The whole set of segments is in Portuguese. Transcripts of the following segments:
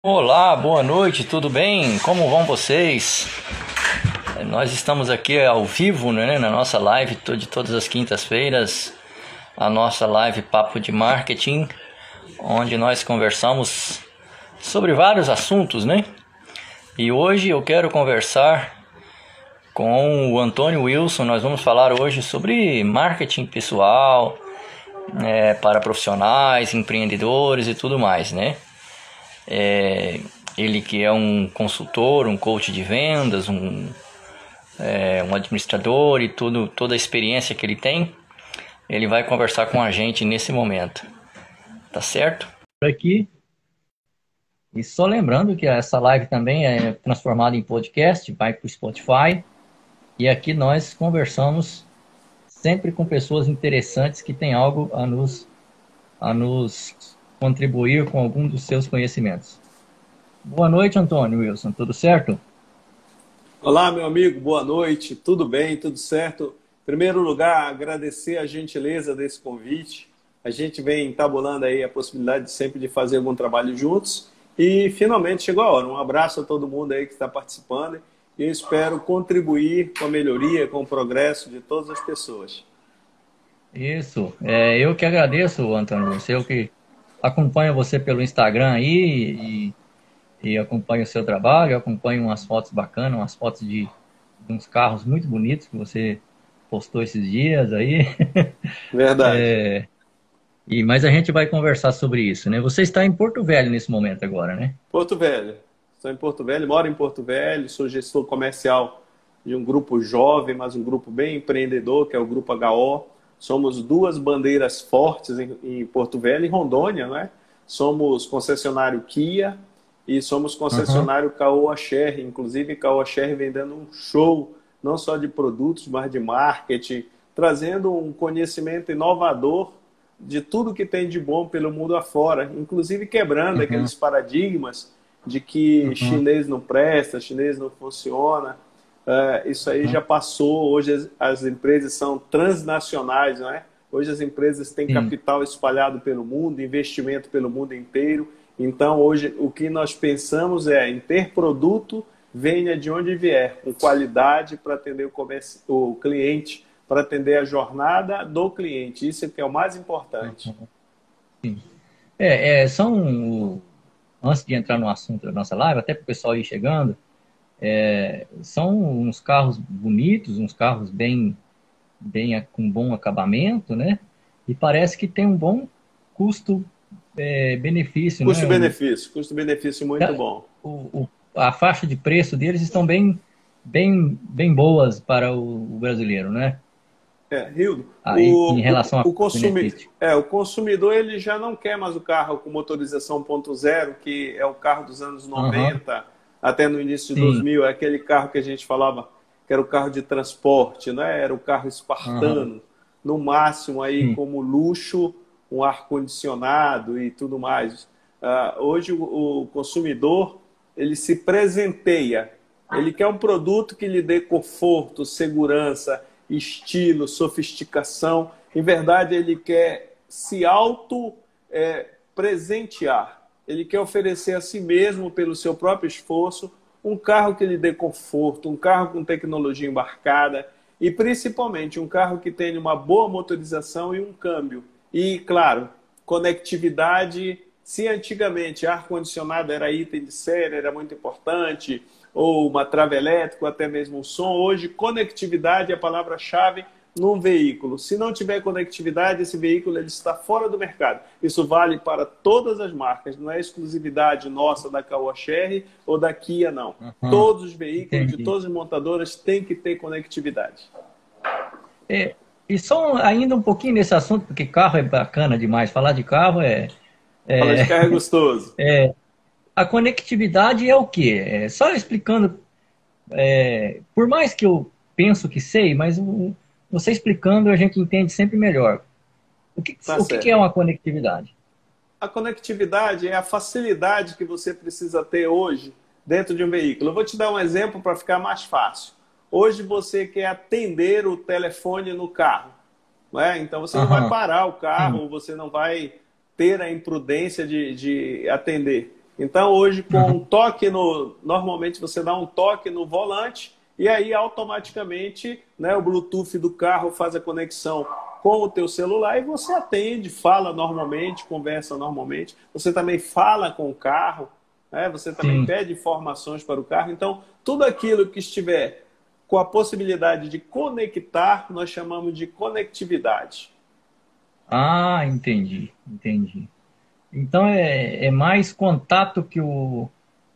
Olá, boa noite, tudo bem? Como vão vocês? Nós estamos aqui ao vivo né, na nossa live de todas as quintas-feiras, a nossa live Papo de Marketing, onde nós conversamos sobre vários assuntos, né? E hoje eu quero conversar com o Antônio Wilson. Nós vamos falar hoje sobre marketing pessoal é, para profissionais, empreendedores e tudo mais, né? É, ele que é um consultor, um coach de vendas, um, é, um administrador e tudo, toda a experiência que ele tem, ele vai conversar com a gente nesse momento. Tá certo? Aqui. E só lembrando que essa live também é transformada em podcast, vai para o Spotify. E aqui nós conversamos sempre com pessoas interessantes que têm algo a nos, a nos contribuir com algum dos seus conhecimentos. Boa noite, Antônio Wilson, tudo certo? Olá, meu amigo, boa noite, tudo bem, tudo certo? Em primeiro lugar, agradecer a gentileza desse convite. A gente vem tabulando aí a possibilidade de sempre de fazer algum trabalho juntos e finalmente chegou a hora. Um abraço a todo mundo aí que está participando e eu espero contribuir com a melhoria, com o progresso de todas as pessoas. Isso, é, eu que agradeço, Antônio, eu que acompanho você pelo Instagram aí e, e acompanho o seu trabalho, acompanho umas fotos bacanas, umas fotos de, de uns carros muito bonitos que você postou esses dias aí. Verdade. É, e, mas a gente vai conversar sobre isso, né? Você está em Porto Velho nesse momento agora, né? Porto Velho. Estou em Porto Velho, moro em Porto Velho, sou gestor comercial de um grupo jovem, mas um grupo bem empreendedor, que é o Grupo HO. Somos duas bandeiras fortes em, em Porto Velho e Rondônia, né? Somos concessionário Kia e somos concessionário uhum. Caoa Sher. Inclusive, Caoa Sher vem dando um show, não só de produtos, mas de marketing, trazendo um conhecimento inovador de tudo que tem de bom pelo mundo afora, inclusive quebrando uhum. aqueles paradigmas de que uhum. chinês não presta, chinês não funciona. Uh, isso aí uhum. já passou. Hoje as, as, empresas são transnacionais, não é? Hoje as empresas têm Sim. capital espalhado pelo mundo, investimento pelo mundo inteiro. Então hoje o que nós pensamos é em ter produto venha de onde vier, com qualidade para atender o, comércio, o cliente, para atender a jornada do cliente. Isso é que é o mais importante. Sim. É, é, são, antes de entrar no assunto da nossa live, até para o pessoal ir chegando, é, são uns carros bonitos, uns carros bem, bem com bom acabamento, né? E parece que tem um bom custo-benefício. É, né? Custo-benefício, né? custo-benefício muito é, bom. O, o, a faixa de preço deles estão bem, bem, bem boas para o, o brasileiro, né? É, Rildo, Aí, o, em relação o, o, consumidor, é, o consumidor ele já não quer mais o carro com motorização 1.0, que é o carro dos anos 90, uhum até no início de Sim. 2000, é aquele carro que a gente falava que era o carro de transporte, né? era o carro espartano, uhum. no máximo aí Sim. como luxo, um ar-condicionado e tudo mais. Uh, hoje o, o consumidor ele se presenteia, ele quer um produto que lhe dê conforto, segurança, estilo, sofisticação. Em verdade, ele quer se auto é, presentear ele quer oferecer a si mesmo, pelo seu próprio esforço, um carro que lhe dê conforto, um carro com tecnologia embarcada e principalmente um carro que tenha uma boa motorização e um câmbio. E, claro, conectividade. Se antigamente ar-condicionado era item de série, era muito importante, ou uma trava elétrica, até mesmo um som, hoje conectividade é a palavra-chave num veículo. Se não tiver conectividade, esse veículo ele está fora do mercado. Isso vale para todas as marcas, não é exclusividade nossa da Caoa Sherry ou da Kia, não. Uhum. Todos os veículos Entendi. de todas as montadoras têm que ter conectividade. É, e só ainda um pouquinho nesse assunto, porque carro é bacana demais. Falar de carro é. é Falar de carro é gostoso. É, a conectividade é o quê? É, só explicando. É, por mais que eu penso que sei, mas você explicando, a gente entende sempre melhor. O que, tá o que é uma conectividade? A conectividade é a facilidade que você precisa ter hoje dentro de um veículo. Eu vou te dar um exemplo para ficar mais fácil. Hoje você quer atender o telefone no carro. Não é? Então você uhum. não vai parar o carro, uhum. você não vai ter a imprudência de, de atender. Então, hoje, com um toque no. Normalmente você dá um toque no volante e aí automaticamente né, o Bluetooth do carro faz a conexão com o teu celular e você atende, fala normalmente, conversa normalmente. Você também fala com o carro, né? você também Sim. pede informações para o carro. Então, tudo aquilo que estiver com a possibilidade de conectar, nós chamamos de conectividade. Ah, entendi, entendi. Então é, é mais contato que, o,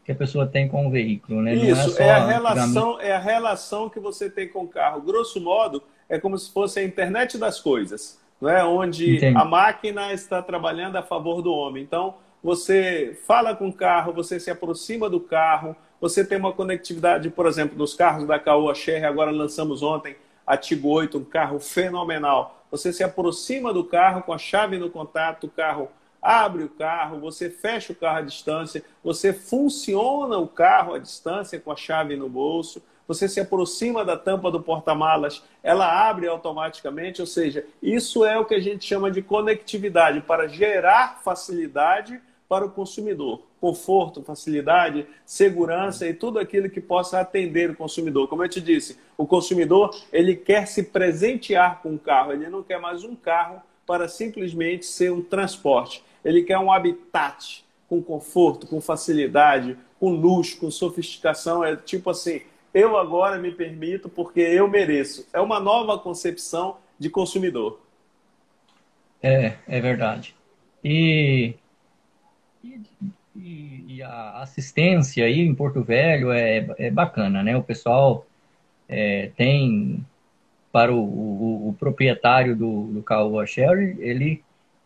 que a pessoa tem com o veículo, né? Isso, é, é, a relação, é a relação que você tem com o carro. Grosso modo, é como se fosse a internet das coisas, não é? onde entendi. a máquina está trabalhando a favor do homem. Então, você fala com o carro, você se aproxima do carro, você tem uma conectividade, por exemplo, nos carros da Caoa Sherry, agora lançamos ontem a Tigo 8, um carro fenomenal. Você se aproxima do carro com a chave no contato, o carro abre o carro, você fecha o carro à distância, você funciona o carro à distância com a chave no bolso, você se aproxima da tampa do porta-malas, ela abre automaticamente, ou seja, isso é o que a gente chama de conectividade para gerar facilidade para o consumidor. Conforto, facilidade, segurança e tudo aquilo que possa atender o consumidor. Como eu te disse, o consumidor ele quer se presentear com o carro, ele não quer mais um carro para simplesmente ser um transporte. Ele quer um habitat com conforto, com facilidade, com luxo, com sofisticação. É tipo assim, eu agora me permito porque eu mereço. É uma nova concepção de consumidor. É, é verdade. E e, e, a assistência aí em Porto Velho é, é bacana, né? O pessoal é, tem para o, o, o, proprietário do, do Caoa Sherry, ele,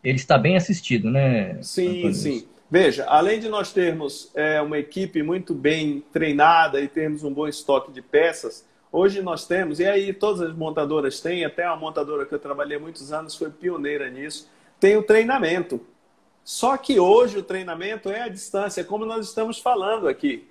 ele está bem assistido, né? Sim, Antônio? sim. Veja, além de nós termos é, uma equipe muito bem treinada e termos um bom estoque de peças, hoje nós temos, e aí todas as montadoras têm, até uma montadora que eu trabalhei há muitos anos foi pioneira nisso, tem o treinamento. Só que hoje o treinamento é à distância, como nós estamos falando aqui.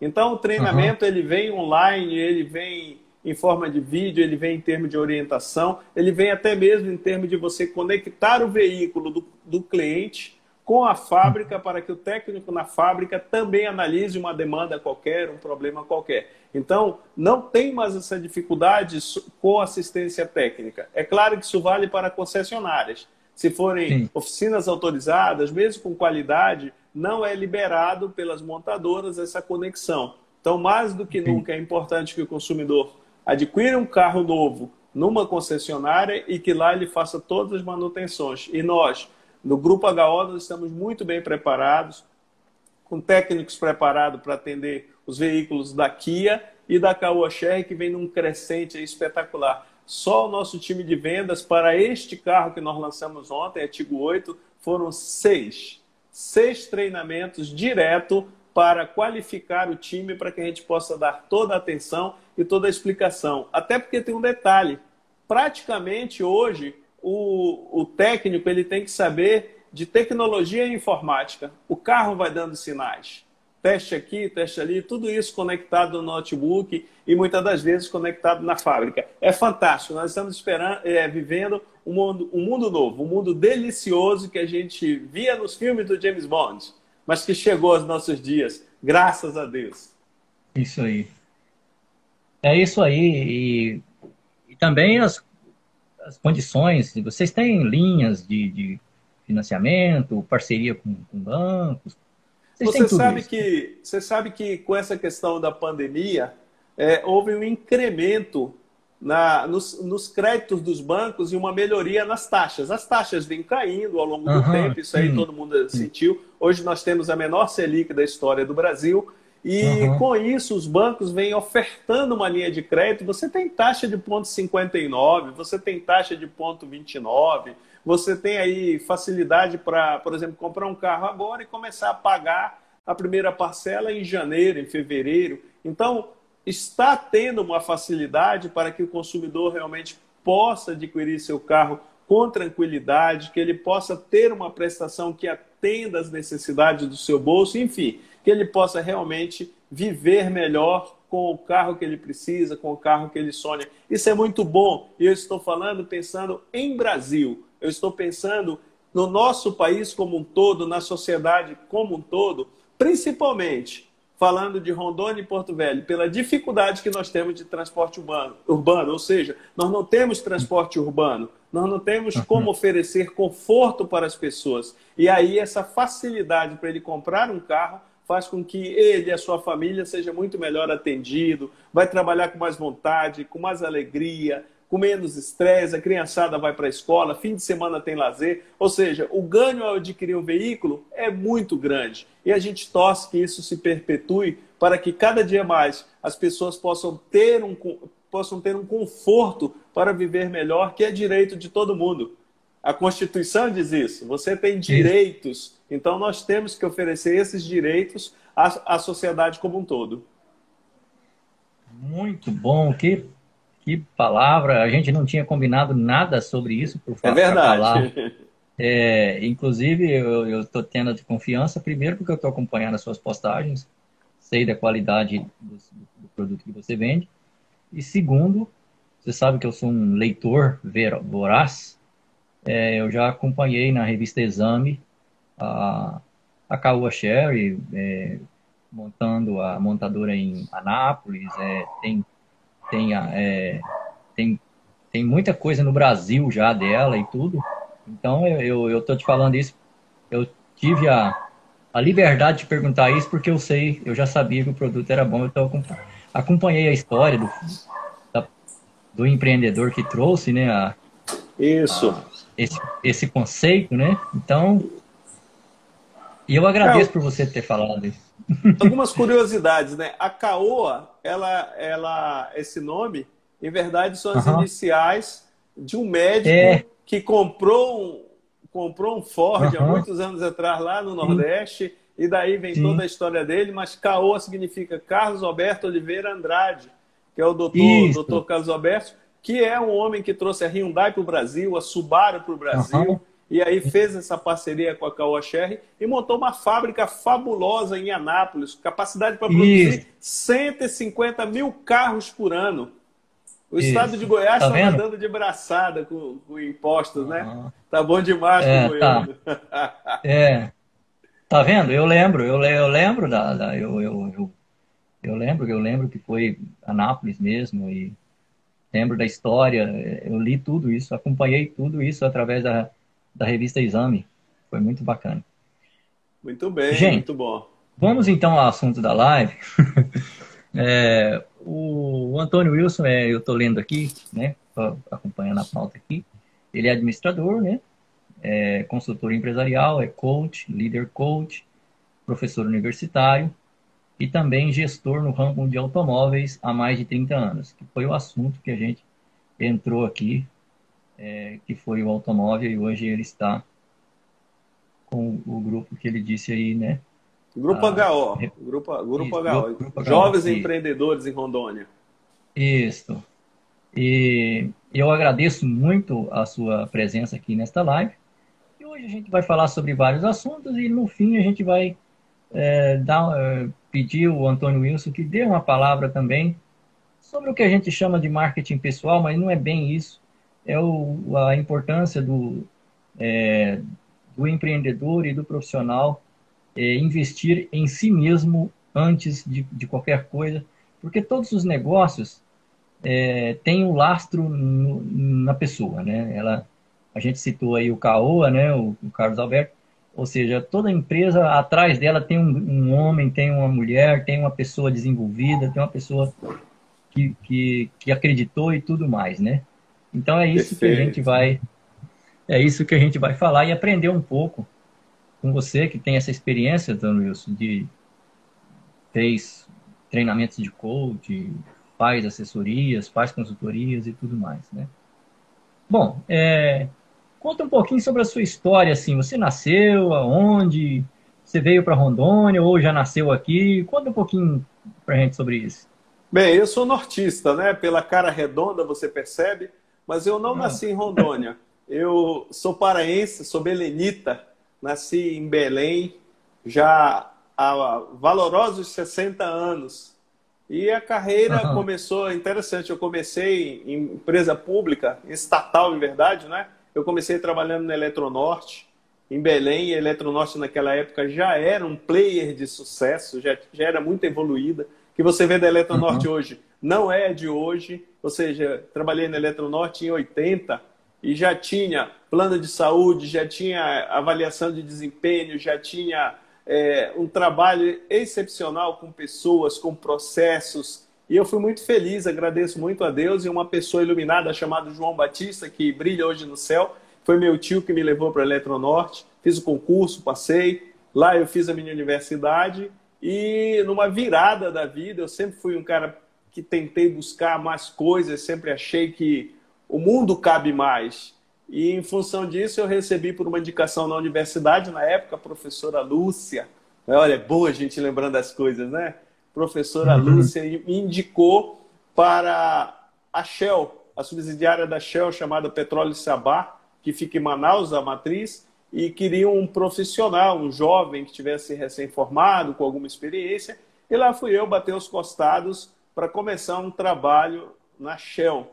Então o treinamento uhum. ele vem online, ele vem em forma de vídeo, ele vem em termos de orientação, ele vem até mesmo em termos de você conectar o veículo do, do cliente com a fábrica para que o técnico na fábrica também analise uma demanda qualquer, um problema qualquer. Então, não tem mais essa dificuldade com assistência técnica. É claro que isso vale para concessionárias. Se forem Sim. oficinas autorizadas, mesmo com qualidade, não é liberado pelas montadoras essa conexão. Então, mais do que Sim. nunca, é importante que o consumidor adquira um carro novo numa concessionária e que lá ele faça todas as manutenções. E nós, no Grupo HO, nós estamos muito bem preparados, com técnicos preparados para atender os veículos da Kia e da Caoa Sherry, que vem num crescente espetacular. Só o nosso time de vendas para este carro que nós lançamos ontem, a Tigo 8, foram seis. Seis treinamentos direto para qualificar o time para que a gente possa dar toda a atenção e toda a explicação. Até porque tem um detalhe. Praticamente hoje, o, o técnico ele tem que saber de tecnologia e informática. O carro vai dando sinais teste aqui, teste ali, tudo isso conectado no notebook e muitas das vezes conectado na fábrica. É fantástico, nós estamos esperando, é, vivendo um mundo, um mundo novo, um mundo delicioso que a gente via nos filmes do James Bond, mas que chegou aos nossos dias, graças a Deus. Isso aí. É isso aí. E, e também as, as condições, vocês têm linhas de, de financiamento, parceria com, com bancos, você sabe, que, você sabe que com essa questão da pandemia, é, houve um incremento na, nos, nos, créditos dos bancos e uma melhoria nas taxas. As taxas vêm caindo ao longo do tempo, isso aí todo mundo sentiu. Hoje nós temos a menor Selic da história do Brasil. E uhum. com isso, os bancos vêm ofertando uma linha de crédito. Você tem taxa de ponto 59, você tem taxa de ponto 29, você tem aí facilidade para, por exemplo, comprar um carro agora e começar a pagar a primeira parcela em janeiro, em fevereiro. Então, está tendo uma facilidade para que o consumidor realmente possa adquirir seu carro com tranquilidade, que ele possa ter uma prestação que atenda às necessidades do seu bolso, enfim, que ele possa realmente viver melhor com o carro que ele precisa, com o carro que ele sonha. Isso é muito bom. E eu estou falando pensando em Brasil eu estou pensando no nosso país como um todo, na sociedade como um todo, principalmente falando de Rondônia e Porto Velho, pela dificuldade que nós temos de transporte urbano, urbano, ou seja, nós não temos transporte urbano, nós não temos uhum. como oferecer conforto para as pessoas. E aí essa facilidade para ele comprar um carro faz com que ele e a sua família seja muito melhor atendido, vai trabalhar com mais vontade, com mais alegria, com menos estresse, a criançada vai para a escola, fim de semana tem lazer. Ou seja, o ganho ao adquirir um veículo é muito grande. E a gente torce que isso se perpetue para que cada dia mais as pessoas possam ter um, possam ter um conforto para viver melhor, que é direito de todo mundo. A Constituição diz isso. Você tem direitos, então nós temos que oferecer esses direitos à, à sociedade como um todo. Muito bom. Que que palavra! A gente não tinha combinado nada sobre isso por É verdade. É, inclusive, eu estou tendo de confiança, primeiro porque eu estou acompanhando as suas postagens, sei da qualidade do, do, produto que você vende, e segundo, você sabe que eu sou um leitor voraz, é, eu já acompanhei na revista Exame a, a Caoa Sherry, é, montando a montadora em Anápolis, é, tem tem, é, tem, tem muita coisa no Brasil já dela e tudo. Então eu, tô te falando isso. Eu tive a, a liberdade de perguntar isso porque eu sei, eu já sabia que o produto era bom. Tô, acompanhei a história do, da, do empreendedor que trouxe, né? A, isso. A, esse, esse conceito, né? Então, e eu agradeço é, por você ter falado isso. Algumas curiosidades, né? A Caoa, ela, ela, esse nome, em verdade, são as uhum. iniciais de um médico é. que comprou um, comprou um Ford uhum. há muitos anos atrás lá no Nordeste. Sim. E daí vem Sim. toda a história dele, mas Caoa significa Carlos Alberto Oliveira Andrade, que é o doutor, doutor Carlos Alberto, que é um homem que trouxe a Hyundai para o Brasil, a Subaru para o Brasil. Uhum e aí fez essa parceria com a Caoa Sherry e montou uma fábrica fabulosa em Anápolis, capacidade para produzir Isso. 150 mil carros por ano. O Isso. estado de Goiás está tá andando de braçada com, com impostos, né? Uhum. Tá bom demais é, tá. é. Tá vendo? Eu lembro, eu, eu lembro da, da eu, eu, eu, eu, lembro, eu lembro que foi Anápolis mesmo e lembro da história, eu li tudo isso, acompanhei tudo isso através da da revista Exame. Foi muito bacana. Muito bem, Gente, muito bom. Vamos então ao assunto da live. é, o, o, Antônio Wilson, é, eu estou lendo aqui, né, acompanhando a pauta aqui. Ele é administrador, né, é consultor empresarial, é coach, líder coach, professor universitário e também gestor no ramo de automóveis há mais de 30 anos, que foi o assunto que a gente entrou aqui é, que foi o automóvel, e hoje ele está com o grupo que ele disse aí, né? Grupo ah, HO, grupo, grupo isso, HO, grupo Jovens HO, Empreendedores em Rondônia. Isso. E eu agradeço muito a sua presença aqui nesta live. E hoje a gente vai falar sobre vários assuntos e no fim a gente vai é, dar, é, pedir o Antônio Wilson que dê uma palavra também sobre o que a gente chama de marketing pessoal, mas não é bem isso é o, a importância do, é, do empreendedor e do profissional é, investir em si mesmo antes de, de, qualquer coisa, porque todos os negócios é, têm um lastro no, na pessoa, né? Ela, a gente citou aí o Caoa, né? O, o, Carlos Alberto, ou seja, toda empresa atrás dela tem um, um, homem, tem uma mulher, tem uma pessoa desenvolvida, tem uma pessoa que, que, que acreditou e tudo mais, né? Então é isso Perfeito. que a gente vai é isso que a gente vai falar e aprender um pouco com você que tem essa experiência, Dano Wilson, de fez treinamentos de coach, faz assessorias, faz consultorias e tudo mais, né? Bom, é, conta um pouquinho sobre a sua história, assim, você nasceu, aonde, você veio para Rondônia ou já nasceu aqui? Conta um pouquinho para a gente sobre isso. Bem, eu sou nortista, né? Pela cara redonda você percebe, mas eu não ah. nasci em Rondônia. Eu sou paraense, sou belenita, nasci em Belém já há valorosos 60 anos. E a carreira uhum. começou, interessante, eu comecei em empresa pública, estatal, em verdade, né? Eu comecei trabalhando na Eletronorte em Belém. A Eletronorte, naquela época, já era um player de sucesso, já, já era muito evoluída. O que você vê da Eletronorte uhum. hoje não é de hoje. Ou seja, trabalhei na Eletronorte em 80 e já tinha plano de saúde, já tinha avaliação de desempenho, já tinha é, um trabalho excepcional com pessoas, com processos. E eu fui muito feliz, agradeço muito a Deus e uma pessoa iluminada chamada João Batista, que brilha hoje no céu. Foi meu tio que me levou para a Eletronorte. Fiz o concurso, passei. Lá eu fiz a minha universidade. E numa virada da vida, eu sempre fui um cara que tentei buscar mais coisas, sempre achei que o mundo cabe mais. E em função disso, eu recebi por uma indicação na universidade, na época, a professora Lúcia. Olha, é boa a gente lembrando das coisas, né? Professora uhum. Lúcia me indicou para a Shell, a subsidiária da Shell chamada Petróleo Sabá, que fica em Manaus, a matriz, e queriam um profissional, um jovem que tivesse recém-formado, com alguma experiência. E lá fui eu bater os costados para começar um trabalho na Shell.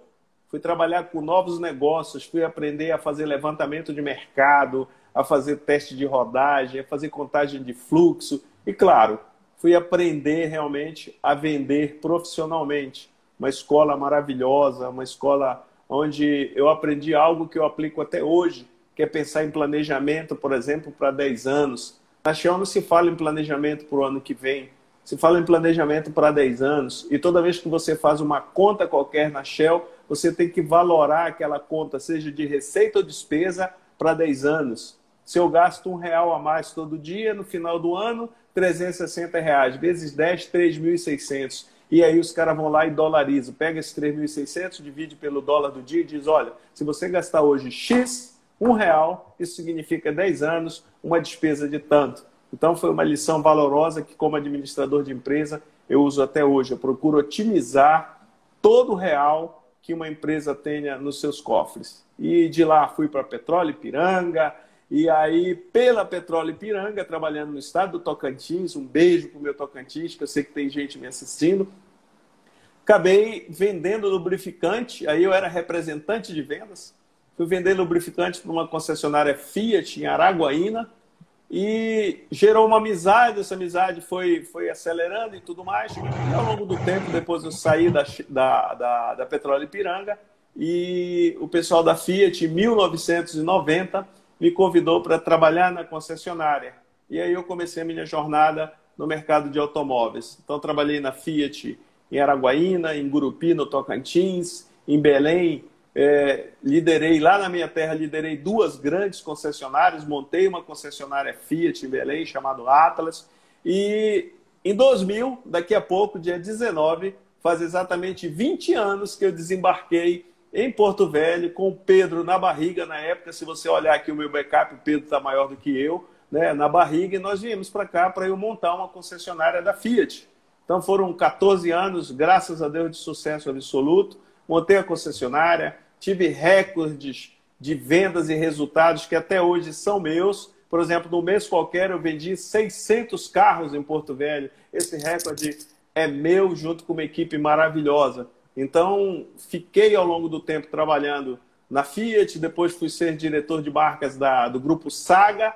Fui trabalhar com novos negócios, fui aprender a fazer levantamento de mercado, a fazer teste de rodagem, a fazer contagem de fluxo e, claro, fui aprender realmente a vender profissionalmente. Uma escola maravilhosa, uma escola onde eu aprendi algo que eu aplico até hoje, que é pensar em planejamento, por exemplo, para 10 anos. Na Shell não se fala em planejamento para o ano que vem, se fala em planejamento para 10 anos, e toda vez que você faz uma conta qualquer na Shell, você tem que valorar aquela conta, seja de receita ou despesa, para 10 anos. Se eu gasto um real a mais todo dia, no final do ano, 360 reais, vezes 10, 3.600. E aí os caras vão lá e dolarizam. Pega esse 3.600, divide pelo dólar do dia e diz, olha, se você gastar hoje X, um real, isso significa 10 anos, uma despesa de tanto. Então, foi uma lição valorosa que, como administrador de empresa, eu uso até hoje. Eu procuro otimizar todo o real que uma empresa tenha nos seus cofres. E de lá fui para Petróleo Piranga, e aí, pela Petróleo Piranga, trabalhando no estado do Tocantins, um beijo para o meu Tocantins, que eu sei que tem gente me assistindo. Acabei vendendo lubrificante, aí eu era representante de vendas. Fui vender lubrificante para uma concessionária Fiat em Araguaína, e gerou uma amizade, essa amizade foi, foi acelerando e tudo mais. E ao longo do tempo, depois eu saí da, da, da, da Petróleo Ipiranga e o pessoal da Fiat, em 1990, me convidou para trabalhar na concessionária. E aí eu comecei a minha jornada no mercado de automóveis. Então, trabalhei na Fiat em Araguaína, em Gurupi, no Tocantins, em Belém, é, liderei lá na minha terra, liderei duas grandes concessionárias, montei uma concessionária Fiat em Belém, chamado Atlas, e em 2000, daqui a pouco, dia 19, faz exatamente 20 anos que eu desembarquei em Porto Velho com o Pedro na barriga na época. Se você olhar aqui o meu backup, o Pedro está maior do que eu, né, na barriga, e nós viemos para cá para eu montar uma concessionária da Fiat. Então foram 14 anos, graças a Deus, de sucesso absoluto. Montei a concessionária, tive recordes de vendas e resultados que até hoje são meus. Por exemplo, no mês qualquer eu vendi 600 carros em Porto Velho. Esse recorde é meu junto com uma equipe maravilhosa. Então, fiquei ao longo do tempo trabalhando na Fiat, depois fui ser diretor de marcas da, do grupo Saga.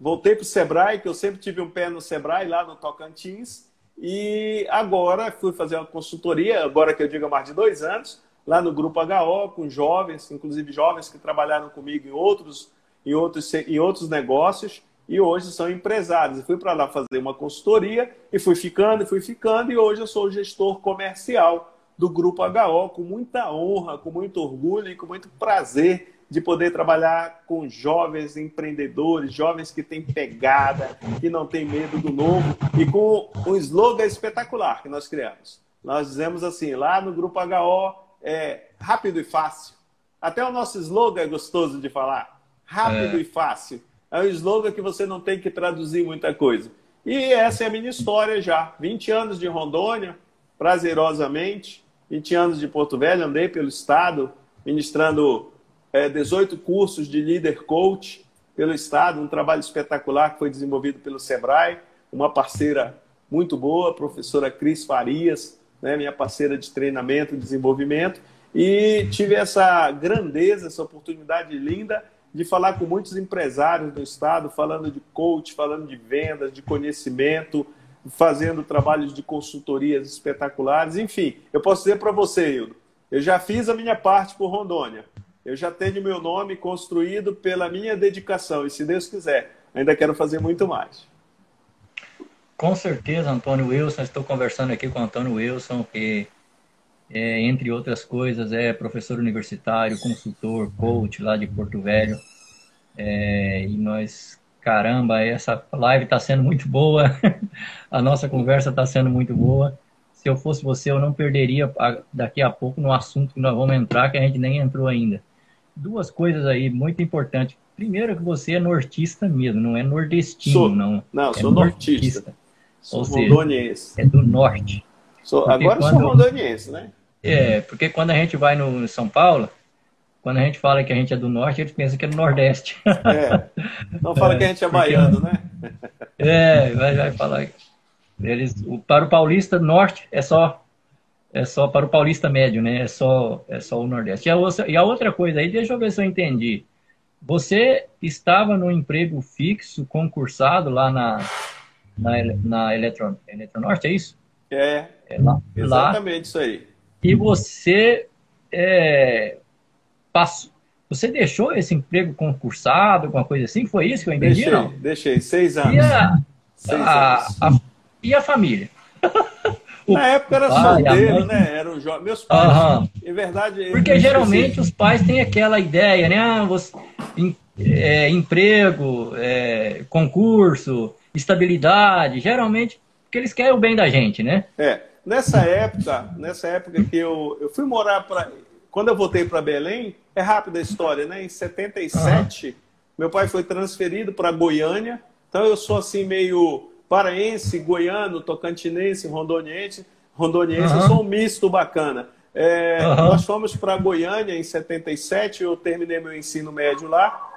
Voltei para o Sebrae, que eu sempre tive um pé no Sebrae, lá no Tocantins. E agora fui fazer uma consultoria, agora que eu digo há mais de dois anos, lá no Grupo HO, com jovens, inclusive jovens que trabalharam comigo em outros, em outros, em outros negócios e hoje são empresários. Eu fui para lá fazer uma consultoria e fui ficando, e fui ficando, e hoje eu sou gestor comercial do Grupo HO, com muita honra, com muito orgulho e com muito prazer de poder trabalhar com jovens empreendedores, jovens que têm pegada, que não têm medo do novo, e com um slogan espetacular que nós criamos. Nós dizemos assim, lá no Grupo HO, é rápido e fácil. Até o nosso slogan é gostoso de falar. Rápido é. e fácil. É um slogan que você não tem que traduzir muita coisa. E essa é a minha história já. 20 anos de Rondônia, prazerosamente. 20 anos de Porto Velho, andei pelo estado, ministrando é, 18 cursos de líder coach pelo estado, um trabalho espetacular que foi desenvolvido pelo Sebrae, uma parceira muito boa, professora Cris Farias, né, minha parceira de treinamento e desenvolvimento, e tive essa grandeza, essa oportunidade linda de falar com muitos empresários do estado, falando de coach, falando de vendas, de conhecimento, fazendo trabalhos de consultorias espetaculares. Enfim, eu posso dizer para você, Hildo, eu já fiz a minha parte por Rondônia. Eu já tenho meu nome construído pela minha dedicação e, se Deus quiser, ainda quero fazer muito mais. Com certeza, Antônio Wilson. Estou conversando aqui com o Antônio Wilson, que, é, entre outras coisas, é professor universitário, consultor, coach lá de Porto Velho. É, e nós, caramba, essa live está sendo muito boa. a nossa conversa está sendo muito boa. Se eu fosse você, eu não perderia daqui a pouco no assunto que nós vamos entrar, que a gente nem entrou ainda. Duas coisas aí muito importantes. Primeiro, que você é nortista mesmo, não é nordestino, sou, não. Não, é sou nortista. nortista. Sou rondoniense. É do norte. Sou, agora quando, sou rondoniense, né? É, porque quando a gente vai no São Paulo, quando a gente fala que a gente é do norte, eles pensam que é do nordeste. É. Não fala é, que a gente é baiano, né? É, vai, vai falar. Eles, para o paulista norte é só é só para o paulista médio, né? É só é só o nordeste. E a outra, e a outra coisa aí, deixa eu ver se eu entendi. Você estava no emprego fixo, concursado lá na na, na Eletron, Eletronorte, é isso? É, é lá, exatamente lá. isso aí. E você é, você deixou esse emprego concursado, alguma coisa assim? Foi isso que eu entendi, deixei, não? Deixei, seis anos. E a, seis a, anos. A, e a família? Na época era pai, solteiro, né? Meus pais, uhum. em verdade... Porque geralmente os pais têm aquela ideia, né? Ah, você, em, é, emprego, é, concurso, estabilidade, geralmente porque eles querem o bem da gente, né? É. Nessa época, nessa época que eu, eu fui morar para quando eu voltei para Belém, é rápida a história, né? Em 77, uhum. meu pai foi transferido para Goiânia. Então eu sou assim meio paraense, goiano, tocantinense, rondoniense, rondoniense, uhum. eu sou um misto bacana. É, uhum. Nós fomos para Goiânia em 77, eu terminei meu ensino médio lá.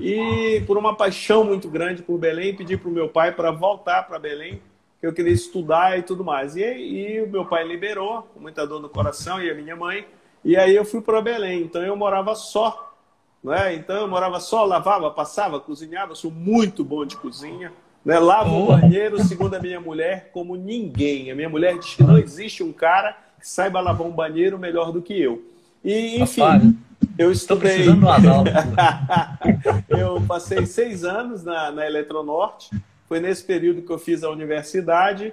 E por uma paixão muito grande por Belém, pedi para o meu pai para voltar para Belém, que eu queria estudar e tudo mais. E, e o meu pai liberou, com muita dor no coração, e a minha mãe. E aí eu fui para Belém. Então eu morava só. Né? Então eu morava só, lavava, passava, cozinhava. Sou muito bom de cozinha. Né? Lavo o banheiro, segundo a minha mulher, como ninguém. A minha mulher diz que não existe um cara que saiba lavar um banheiro melhor do que eu. E, enfim, Rapaz, eu estudei. eu passei seis anos na, na Eletronorte. Foi nesse período que eu fiz a universidade.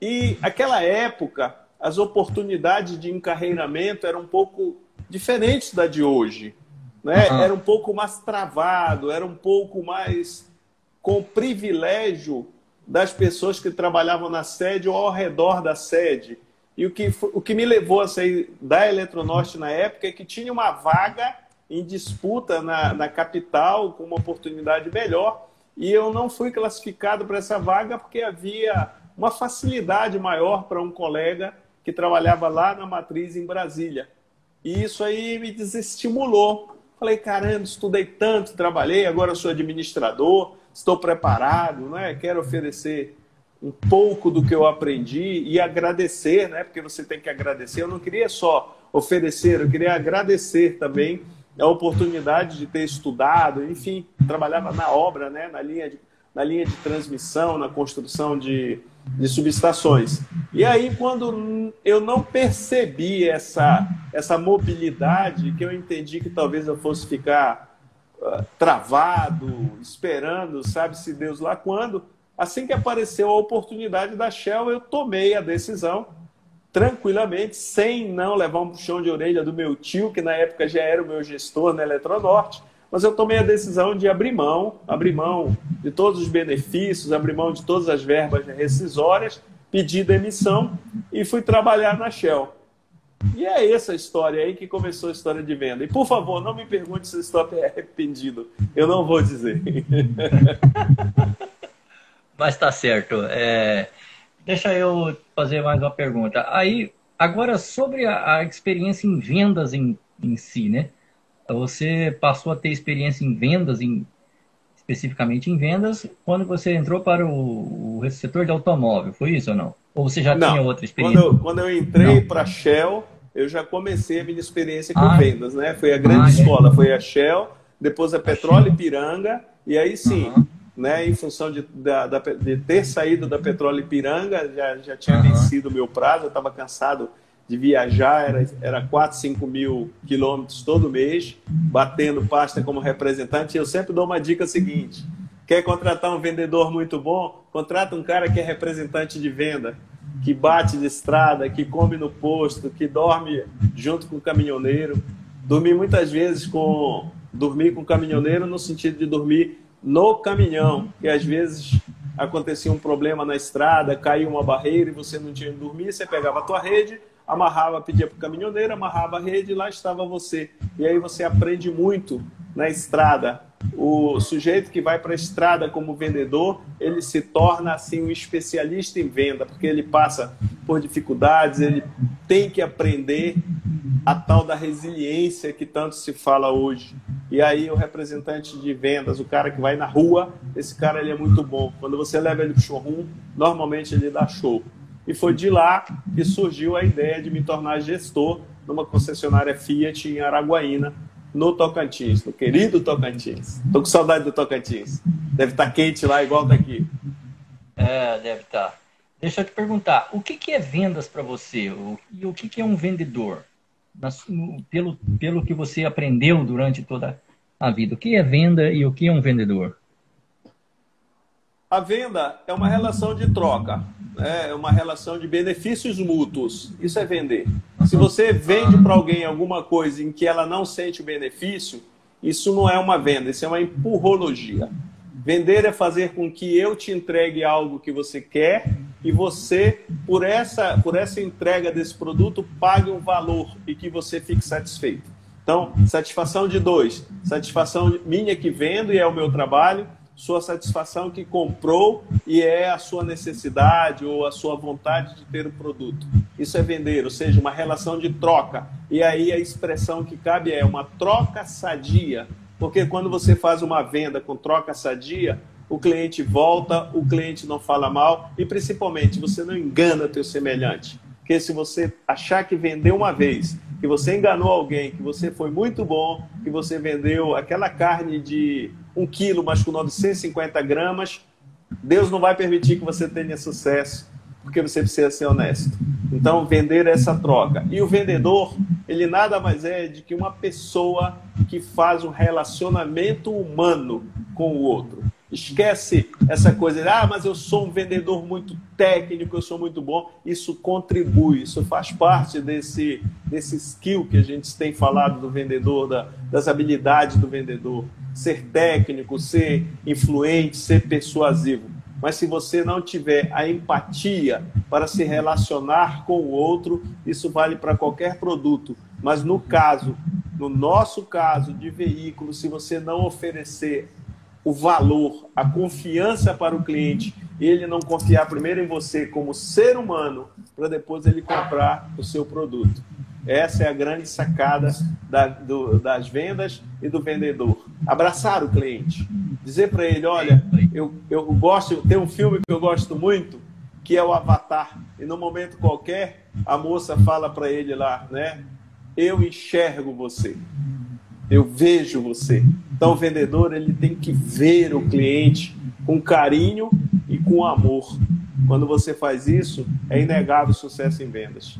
E aquela época, as oportunidades de encarreiramento eram um pouco diferentes da de hoje. Né? Uhum. Era um pouco mais travado, era um pouco mais com o privilégio das pessoas que trabalhavam na sede ou ao redor da sede. E o que, o que me levou a sair da Eletronorte na época é que tinha uma vaga em disputa na, na capital, com uma oportunidade melhor, e eu não fui classificado para essa vaga porque havia uma facilidade maior para um colega que trabalhava lá na matriz em Brasília. E isso aí me desestimulou. Falei, caramba, estudei tanto, trabalhei, agora sou administrador, estou preparado, não é? quero oferecer um pouco do que eu aprendi e agradecer, né? Porque você tem que agradecer. Eu não queria só oferecer, eu queria agradecer também a oportunidade de ter estudado, enfim, trabalhava na obra, né? Na linha de, na linha de transmissão, na construção de, de subestações. E aí, quando eu não percebi essa, essa mobilidade, que eu entendi que talvez eu fosse ficar uh, travado, esperando, sabe-se Deus lá quando, Assim que apareceu a oportunidade da Shell, eu tomei a decisão tranquilamente, sem não levar um puxão de orelha do meu tio, que na época já era o meu gestor na Eletronorte, mas eu tomei a decisão de abrir mão, abrir mão de todos os benefícios, abrir mão de todas as verbas rescisórias, pedir demissão e fui trabalhar na Shell. E é essa história aí que começou a história de venda. E por favor, não me pergunte se estou arrependido. Eu não vou dizer. Mas tá certo. É, deixa eu fazer mais uma pergunta. Aí, agora sobre a, a experiência em vendas em, em, si, né? Você passou a ter experiência em vendas, em, especificamente em vendas, quando você entrou para o, o setor de automóvel, foi isso ou não? Ou você já não. tinha outra experiência? Quando eu, quando eu entrei para a Shell, eu já comecei a minha experiência com ah, vendas, né? Foi a grande ah, é? escola, é. foi a Shell depois a Petróleo Ipiranga, e aí sim, uhum. né, em função de, da, de ter saído da Petróleo Ipiranga, já, já tinha uhum. vencido o meu prazo, eu estava cansado de viajar, era, era 4, 5 mil quilômetros todo mês, batendo pasta como representante. E eu sempre dou uma dica seguinte: quer contratar um vendedor muito bom? Contrata um cara que é representante de venda, que bate de estrada, que come no posto, que dorme junto com o caminhoneiro. Dormi muitas vezes com dormir com o caminhoneiro no sentido de dormir no caminhão, que às vezes acontecia um problema na estrada, caiu uma barreira e você não tinha onde dormir, você pegava a tua rede amarrava, pedia para o caminhoneiro, amarrava a rede e lá estava você. E aí você aprende muito na estrada. O sujeito que vai para a estrada como vendedor, ele se torna assim um especialista em venda, porque ele passa por dificuldades, ele tem que aprender a tal da resiliência que tanto se fala hoje. E aí o representante de vendas, o cara que vai na rua, esse cara ele é muito bom. Quando você leva ele para o showroom, normalmente ele dá show. E foi de lá que surgiu a ideia de me tornar gestor numa concessionária Fiat em Araguaína, no Tocantins, no querido Tocantins. Tô com saudade do Tocantins. Deve estar tá quente lá, igual tá aqui. É, deve estar. Tá. Deixa eu te perguntar, o que, que é vendas para você? E o que, que é um vendedor? pelo, pelo que você aprendeu durante toda a vida. O que é venda e o que é um vendedor? A venda é uma relação de troca? É uma relação de benefícios mútuos. Isso é vender. Se você vende para alguém alguma coisa em que ela não sente o benefício, isso não é uma venda, isso é uma empurrologia. Vender é fazer com que eu te entregue algo que você quer e você, por essa, por essa entrega desse produto, pague um valor e que você fique satisfeito. Então, satisfação de dois. Satisfação minha que vendo e é o meu trabalho sua satisfação que comprou e é a sua necessidade ou a sua vontade de ter o produto. Isso é vender, ou seja, uma relação de troca. E aí a expressão que cabe é uma troca sadia, porque quando você faz uma venda com troca sadia, o cliente volta, o cliente não fala mal e principalmente você não engana teu semelhante. Porque se você achar que vendeu uma vez, que você enganou alguém, que você foi muito bom, que você vendeu aquela carne de um quilo, mas com 950 gramas, Deus não vai permitir que você tenha sucesso, porque você precisa ser honesto. Então, vender é essa troca. E o vendedor, ele nada mais é de que uma pessoa que faz um relacionamento humano com o outro. Esquece essa coisa de, ah, mas eu sou um vendedor muito técnico, eu sou muito bom. Isso contribui, isso faz parte desse, desse skill que a gente tem falado do vendedor, da, das habilidades do vendedor. Ser técnico, ser influente, ser persuasivo. Mas se você não tiver a empatia para se relacionar com o outro, isso vale para qualquer produto. Mas no caso, no nosso caso de veículo, se você não oferecer o valor, a confiança para o cliente, ele não confiar primeiro em você como ser humano, para depois ele comprar o seu produto. Essa é a grande sacada da, do, das vendas e do vendedor. Abraçar o cliente. Dizer para ele: olha, eu, eu gosto, tem um filme que eu gosto muito, que é o Avatar. E no momento qualquer, a moça fala para ele lá, né? Eu enxergo você. Eu vejo você. Então o vendedor ele tem que ver o cliente com carinho e com amor. Quando você faz isso, é inegável sucesso em vendas.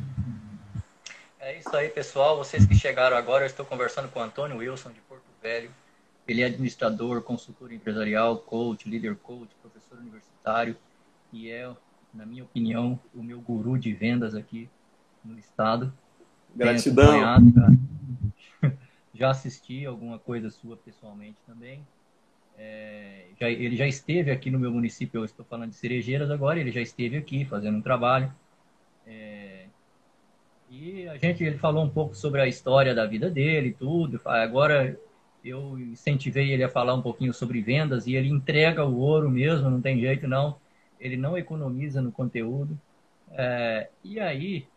É isso aí, pessoal. Vocês que chegaram agora, eu estou conversando com o Antônio Wilson de Porto Velho. Ele é administrador, consultor empresarial, coach, líder coach, professor universitário e é, na minha opinião, o meu guru de vendas aqui no estado. Gratidão já assisti alguma coisa sua pessoalmente também. É, já, ele já esteve aqui no meu município, eu estou falando de Cerejeiras agora, ele já esteve aqui fazendo um trabalho. É, e a gente, ele falou um pouco sobre a história da vida dele, tudo. Agora eu incentivei ele a falar um pouquinho sobre vendas e ele entrega o ouro mesmo, não tem jeito não. Ele não economiza no conteúdo. É, e aí,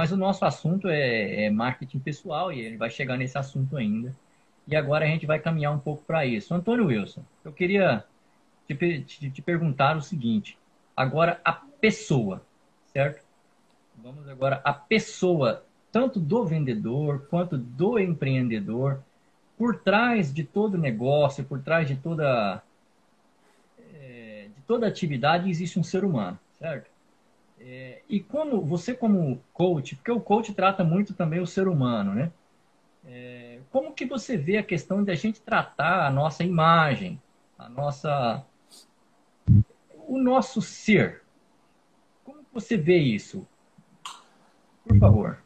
mas o nosso assunto é, é, marketing pessoal e ele vai chegar nesse assunto ainda. E agora a gente vai caminhar um pouco para isso. Antônio Wilson, eu queria te, te, te, perguntar o seguinte: agora a pessoa, certo? Vamos agora a pessoa, tanto do vendedor quanto do empreendedor. por trás de todo negócio, por trás de toda é, de toda atividade existe um ser humano, certo? É, e como você como coach, porque o coach trata muito também o ser humano, né? É, como que você vê a questão de a gente tratar a nossa imagem, a nossa o nosso ser? Como você vê isso? Por favor.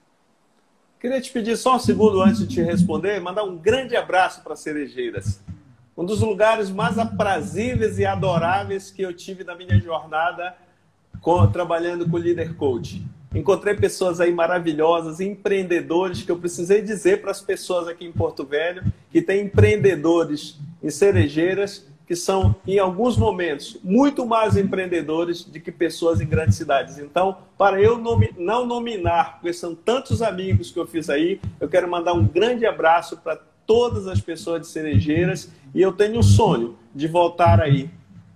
Queria te pedir só um segundo antes de te responder, mandar um grande abraço para Cerejeiras. Um dos lugares mais aprazíveis e adoráveis que eu tive na minha jornada com, trabalhando com líder coach. Encontrei pessoas aí maravilhosas, empreendedores, que eu precisei dizer para as pessoas aqui em Porto Velho que tem empreendedores em Cerejeiras que são, em alguns momentos, muito mais empreendedores do que pessoas em grandes cidades. Então, para eu não nominar, porque são tantos amigos que eu fiz aí, eu quero mandar um grande abraço para todas as pessoas de Cerejeiras e eu tenho um sonho de voltar aí.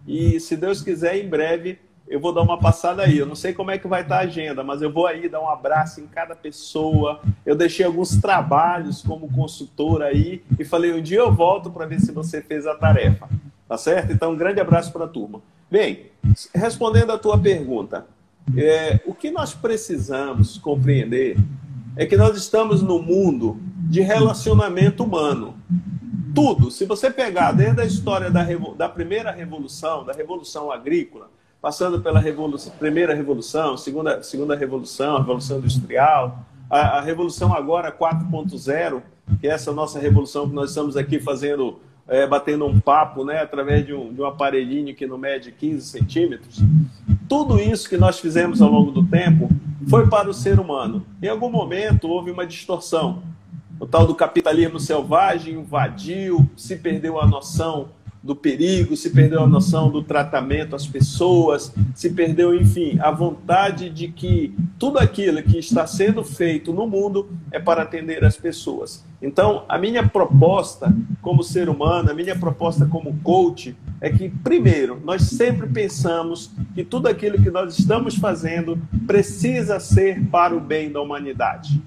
E, se Deus quiser, em breve eu vou dar uma passada aí. Eu não sei como é que vai estar a agenda, mas eu vou aí dar um abraço em cada pessoa. Eu deixei alguns trabalhos como consultor aí e falei: um dia eu volto para ver se você fez a tarefa. Tá certo? Então, um grande abraço para a turma. Bem, respondendo à tua pergunta, é, o que nós precisamos compreender é que nós estamos no mundo de relacionamento humano. Tudo, se você pegar desde a história da, da primeira revolução, da revolução agrícola, passando pela revolução, primeira revolução, segunda, segunda revolução, a revolução industrial, a, a revolução agora 4.0, que é essa nossa revolução que nós estamos aqui fazendo é, batendo um papo né, através de um, de um aparelhinho que não mede 15 centímetros. Tudo isso que nós fizemos ao longo do tempo foi para o ser humano. Em algum momento houve uma distorção. O tal do capitalismo selvagem invadiu, se perdeu a noção do perigo, se perdeu a noção do tratamento às pessoas, se perdeu, enfim, a vontade de que tudo aquilo que está sendo feito no mundo é para atender as pessoas. Então, a minha proposta como ser humano, a minha proposta como coach, é que, primeiro, nós sempre pensamos que tudo aquilo que nós estamos fazendo precisa ser para o bem da humanidade.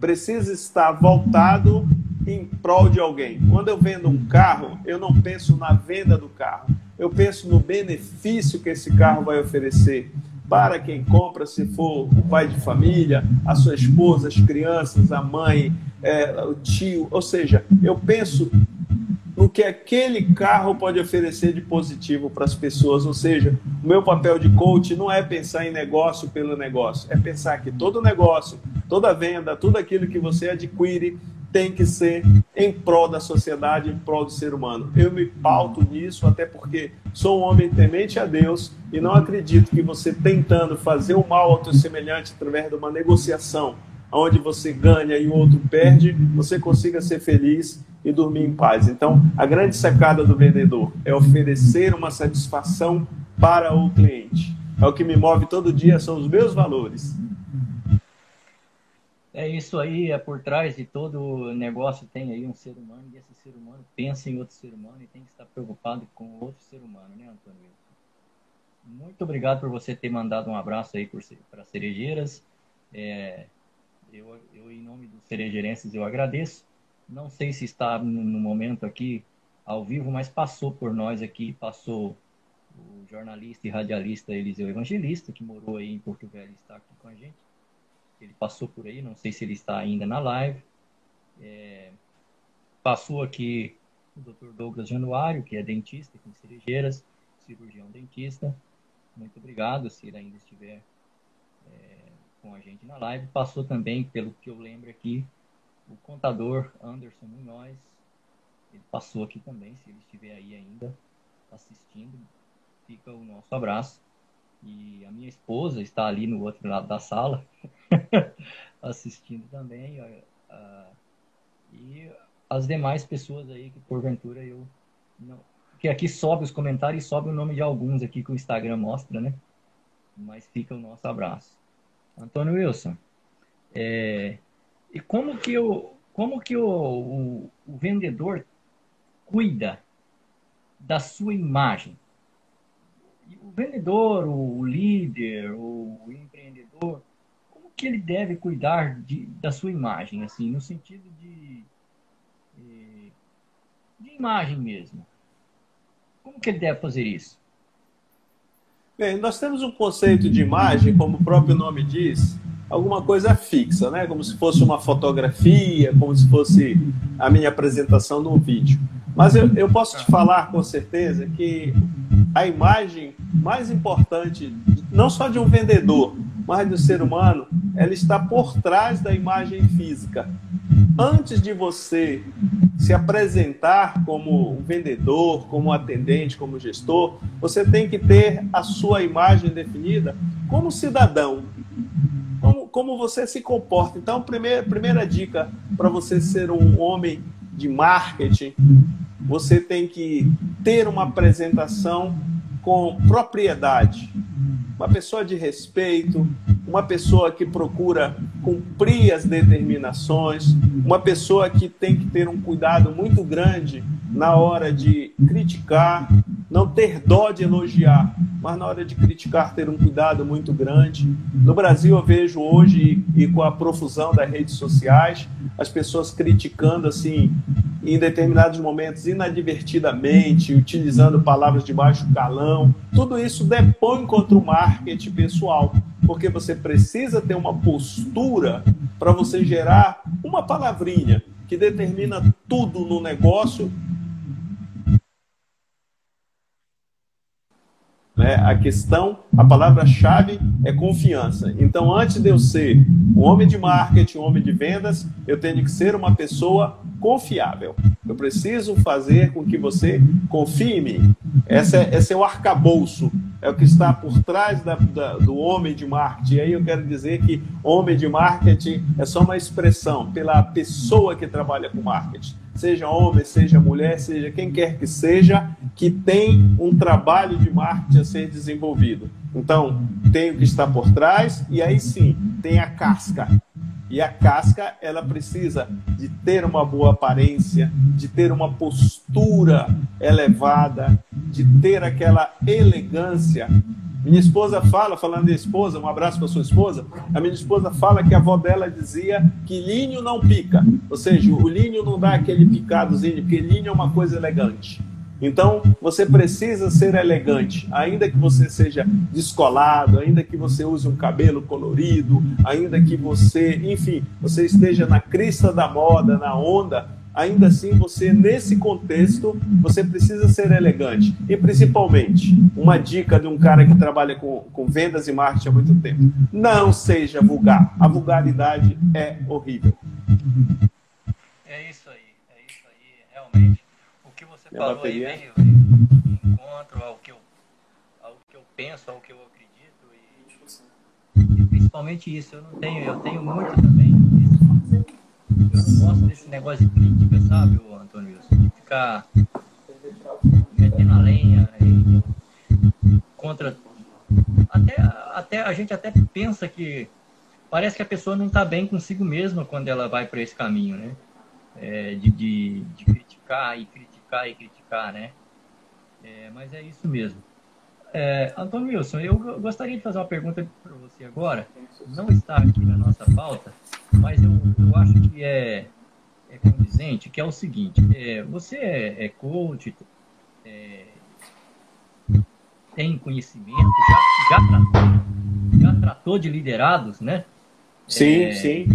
Precisa estar voltado em prol de alguém. Quando eu vendo um carro, eu não penso na venda do carro, eu penso no benefício que esse carro vai oferecer para quem compra, se for o pai de família, a sua esposa, as crianças, a mãe, é, o tio. Ou seja, eu penso no que aquele carro pode oferecer de positivo para as pessoas. Ou seja, o meu papel de coach não é pensar em negócio pelo negócio, é pensar que todo negócio, toda venda, tudo aquilo que você adquire tem que ser em prol da sociedade, em prol do ser humano. Eu me pauto nisso, até porque sou um homem temente a Deus e não acredito que você tentando fazer o mal ao teu semelhante através de uma negociação, onde você ganha e o outro perde, você consiga ser feliz e dormir em paz. Então, a grande sacada do vendedor é oferecer uma satisfação para o cliente. É o que me move todo dia, são os meus valores. É isso aí, é por trás de todo negócio tem aí um ser humano e esse ser humano pensa em outro ser humano e tem que estar preocupado com outro ser humano, né, Antônio? Muito obrigado por você ter mandado um abraço aí para Cerejeiras. É, eu, eu, em nome dos cerejeirenses, eu agradeço. Não sei se está no momento aqui ao vivo, mas passou por nós aqui, passou o jornalista e radialista Eliseu Evangelista, que morou aí em Porto Velho e está aqui com a gente ele passou por aí, não sei se ele está ainda na live. É, passou aqui o Dr. Douglas Januário, que é dentista com cerejeiras, cirurgião dentista. Muito obrigado, se ele ainda estiver é, com a gente na live. Passou também, pelo que eu lembro aqui, o contador Anderson Munhoz. Ele passou aqui também, se ele estiver aí ainda assistindo. Fica o nosso abraço. E a minha esposa está ali no outro lado da sala, assistindo também. Uh, e as demais pessoas aí que porventura eu não. Que aqui sobe os comentários e sobe o nome de alguns aqui que o Instagram mostra, né? Mas fica o nosso abraço. Antônio Wilson, é, e como que, o, como que o, o, o vendedor cuida da sua imagem? Vendedor, o líder, o empreendedor, como que ele deve cuidar de, da sua imagem, assim, no sentido de, eh, de imagem mesmo. Como que ele deve fazer isso? Bem, nós temos um conceito de imagem, como o próprio nome diz, alguma coisa fixa, né? Como se fosse uma fotografia, como se fosse a minha apresentação num vídeo. Mas eu, eu posso te falar com certeza que a imagem mais importante, não só de um vendedor, mas do ser humano, ela está por trás da imagem física. Antes de você se apresentar como um vendedor, como um atendente, como gestor, você tem que ter a sua imagem definida como cidadão, como, como você se comporta. Então, primeira, primeira dica para você ser um homem de marketing, você tem que ter uma apresentação com propriedade. Uma pessoa de respeito, uma pessoa que procura cumprir as determinações, uma pessoa que tem que ter um cuidado muito grande na hora de criticar, não ter dó de elogiar, mas na hora de criticar ter um cuidado muito grande. No Brasil eu vejo hoje e com a profusão das redes sociais, as pessoas criticando assim em determinados momentos inadvertidamente, utilizando palavras de baixo calão. Tudo isso depõe contra o marketing pessoal, porque você precisa ter uma postura para você gerar uma palavrinha que determina tudo no negócio Né? A questão, a palavra-chave é confiança. Então, antes de eu ser um homem de marketing, um homem de vendas, eu tenho que ser uma pessoa confiável. Eu preciso fazer com que você confie em mim. Esse é, esse é o arcabouço, é o que está por trás da, da, do homem de marketing. E aí eu quero dizer que homem de marketing é só uma expressão pela pessoa que trabalha com marketing seja homem, seja mulher, seja quem quer que seja, que tem um trabalho de marketing a ser desenvolvido. Então, tem o que está por trás e aí sim, tem a casca. E a casca, ela precisa de ter uma boa aparência, de ter uma postura elevada, de ter aquela elegância minha esposa fala, falando de esposa, um abraço para sua esposa. A minha esposa fala que a avó dela dizia que linho não pica, ou seja, o linho não dá aquele picadozinho, porque linho é uma coisa elegante. Então, você precisa ser elegante, ainda que você seja descolado, ainda que você use um cabelo colorido, ainda que você, enfim, você esteja na crista da moda, na onda, ainda assim você nesse contexto você precisa ser elegante. E principalmente uma dica de um cara que trabalha com, com vendas e marketing há muito tempo. Não seja vulgar. A vulgaridade é horrível. É isso aí. É isso aí realmente. O que você Minha falou bateria? aí veio de encontro ao que eu ao que eu penso ao que eu acredito e, e principalmente isso. Eu não tenho eu tenho muito também eu gosto desse negócio de crítica, sabe, Antônio? De ficar metendo a lenha contra. Até, até, a gente até pensa que parece que a pessoa não está bem consigo mesma quando ela vai para esse caminho, né? É, de, de, de, criticar e criticar e criticar, né? É, mas é isso mesmo. É, Antônio Wilson, eu gostaria de fazer uma pergunta para você agora. Não está aqui na nossa pauta, mas eu, eu acho que é, é condizente, que é o seguinte, é, você é, é coach, é, tem conhecimento, já, já, tratou, já tratou de liderados, né? Sim, é, sim.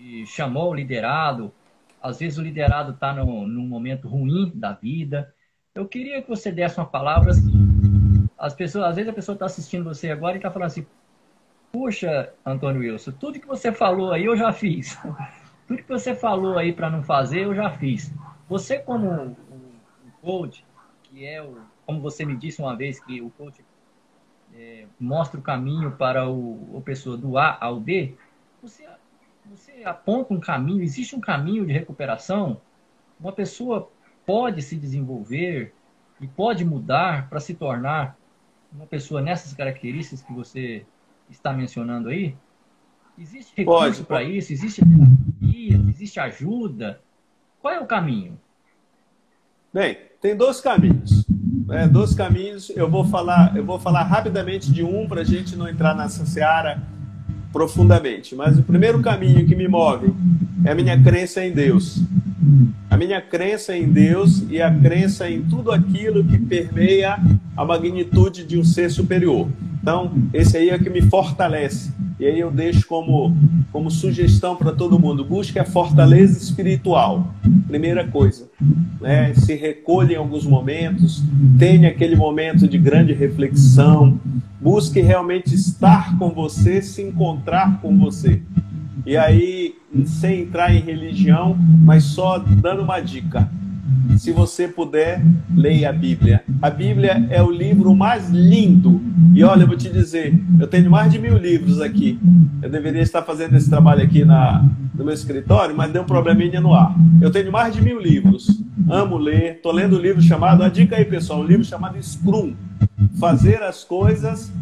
E chamou o liderado, às vezes o liderado está num momento ruim da vida. Eu queria que você desse uma palavra assim. As pessoas, às vezes a pessoa está assistindo você agora e está falando assim, Puxa, Antônio Wilson, tudo que você falou aí eu já fiz. Tudo que você falou aí para não fazer eu já fiz. Você como um coach, que é o, como você me disse uma vez que o coach é, mostra o caminho para o, o pessoa do A ao D, você, você aponta um caminho, existe um caminho de recuperação. Uma pessoa pode se desenvolver e pode mudar para se tornar uma pessoa nessas características que você está mencionando aí? Existe recurso para isso? Existe terapia? Existe ajuda? Qual é o caminho? Bem, tem dois caminhos. É, dois caminhos. Eu vou falar, eu vou falar rapidamente de um para a gente não entrar nessa seara profundamente. Mas o primeiro caminho que me move é a minha crença em Deus. A minha crença em Deus e a crença em tudo aquilo que permeia a magnitude de um ser superior. Então, esse aí é que me fortalece. E aí eu deixo como, como sugestão para todo mundo: busque a fortaleza espiritual. Primeira coisa, né? se recolha em alguns momentos, tenha aquele momento de grande reflexão, busque realmente estar com você, se encontrar com você. E aí, sem entrar em religião, mas só dando uma dica se você puder, leia a Bíblia. A Bíblia é o livro mais lindo. E olha, eu vou te dizer, eu tenho mais de mil livros aqui. Eu deveria estar fazendo esse trabalho aqui na, no meu escritório, mas deu um probleminha no ar. Eu tenho mais de mil livros. Amo ler. Estou lendo um livro chamado, a dica aí pessoal, um livro chamado Scrum. Fazer as coisas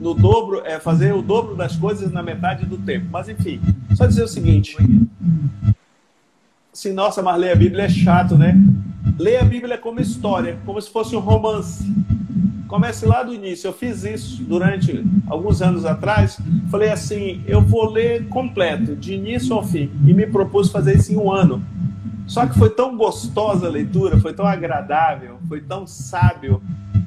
no dobro, é fazer o dobro das coisas na metade do tempo. Mas enfim, só dizer o seguinte: assim, nossa, mas ler a Bíblia é chato, né? Leia a Bíblia como história, como se fosse um romance. Comece lá do início. Eu fiz isso durante alguns anos atrás. Falei assim: eu vou ler completo, de início ao fim. E me propus fazer isso em um ano. Só que foi tão gostosa a leitura, foi tão agradável, foi tão sábio,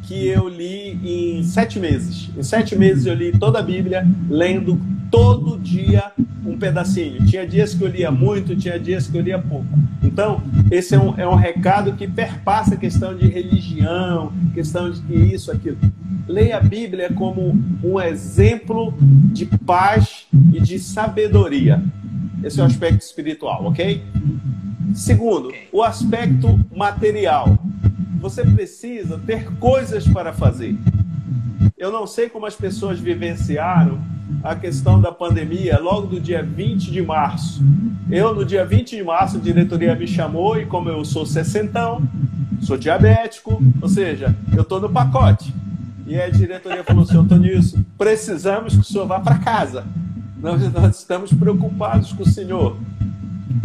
que eu li em sete meses. Em sete meses eu li toda a Bíblia, lendo todo dia um pedacinho. Tinha dias que eu lia muito, tinha dias que eu lia pouco. Então, esse é um, é um recado que perpassa a questão de religião, questão de isso, aquilo. Leia a Bíblia como um exemplo de paz e de sabedoria. Esse é o aspecto espiritual, ok? Segundo, o aspecto material. Você precisa ter coisas para fazer. Eu não sei como as pessoas vivenciaram a questão da pandemia logo do dia 20 de março. Eu, no dia 20 de março, a diretoria me chamou e, como eu sou sessentão, sou diabético, ou seja, eu estou no pacote. E a diretoria falou: senhor Tonilson, precisamos que o senhor vá para casa. Nós, nós estamos preocupados com o senhor.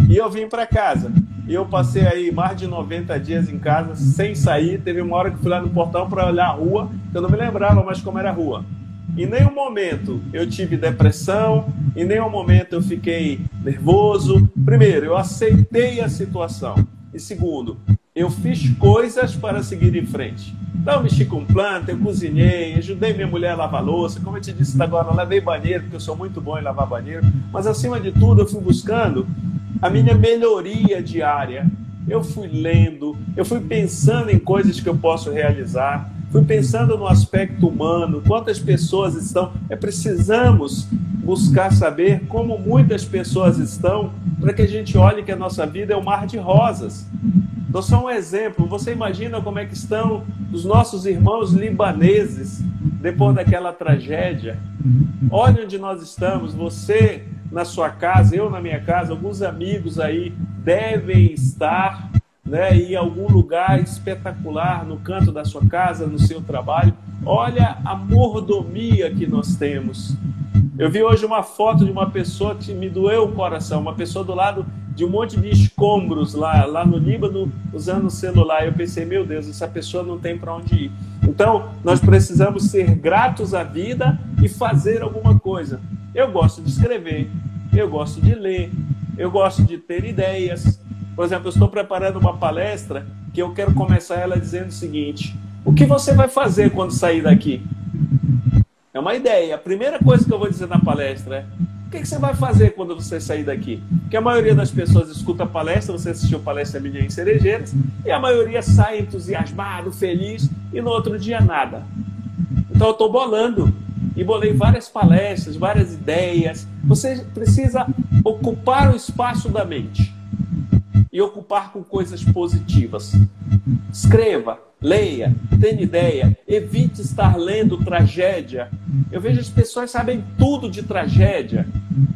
E eu vim para casa. E eu passei aí mais de 90 dias em casa, sem sair. Teve uma hora que fui lá no portão para olhar a rua, que eu não me lembrava mais como era a rua. Em nenhum momento eu tive depressão, em nenhum momento eu fiquei nervoso. Primeiro, eu aceitei a situação. E segundo, eu fiz coisas para seguir em frente. Então, eu mexi com planta, eu cozinhei, ajudei minha mulher a lavar louça. Como eu te disse agora, eu lavei banheiro, porque eu sou muito bom em lavar banheiro. Mas, acima de tudo, eu fui buscando a minha melhoria diária. Eu fui lendo, eu fui pensando em coisas que eu posso realizar, fui pensando no aspecto humano, quantas pessoas estão. É precisamos buscar saber como muitas pessoas estão, para que a gente olhe que a nossa vida é um mar de rosas. Dou só um exemplo. Você imagina como é que estão os nossos irmãos libaneses depois daquela tragédia? Olha onde nós estamos. Você na sua casa, eu na minha casa, alguns amigos aí devem estar né, em algum lugar espetacular no canto da sua casa, no seu trabalho. Olha a mordomia que nós temos. Eu vi hoje uma foto de uma pessoa que me doeu o coração, uma pessoa do lado de um monte de escombros lá, lá no Líbano usando o celular. Eu pensei, meu Deus, essa pessoa não tem para onde ir. Então, nós precisamos ser gratos à vida e fazer alguma coisa. Eu gosto de escrever, eu gosto de ler, eu gosto de ter ideias. Por exemplo, eu estou preparando uma palestra que eu quero começar ela dizendo o seguinte: o que você vai fazer quando sair daqui? É uma ideia. A primeira coisa que eu vou dizer na palestra é: o que você vai fazer quando você sair daqui? Porque a maioria das pessoas escuta a palestra, você assistiu a palestra minha em Cerejeiras, e a maioria sai entusiasmado, feliz, e no outro dia nada. Então eu estou bolando e bolei várias palestras, várias ideias. Você precisa ocupar o espaço da mente e ocupar com coisas positivas. Escreva, leia, tenha ideia, evite estar lendo tragédia. Eu vejo as pessoas sabem tudo de tragédia,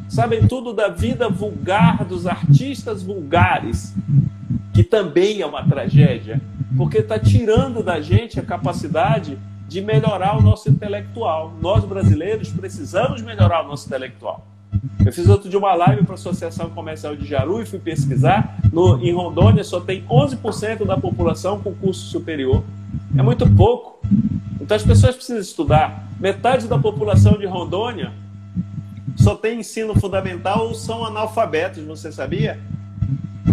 sabem tudo da vida vulgar dos artistas vulgares, que também é uma tragédia, porque está tirando da gente a capacidade de melhorar o nosso intelectual. Nós brasileiros precisamos melhorar o nosso intelectual. Eu fiz outro dia uma live para a Associação Comercial de Jaru e fui pesquisar. No, em Rondônia só tem 11% da população com curso superior. É muito pouco. Então as pessoas precisam estudar. Metade da população de Rondônia só tem ensino fundamental ou são analfabetos, você sabia?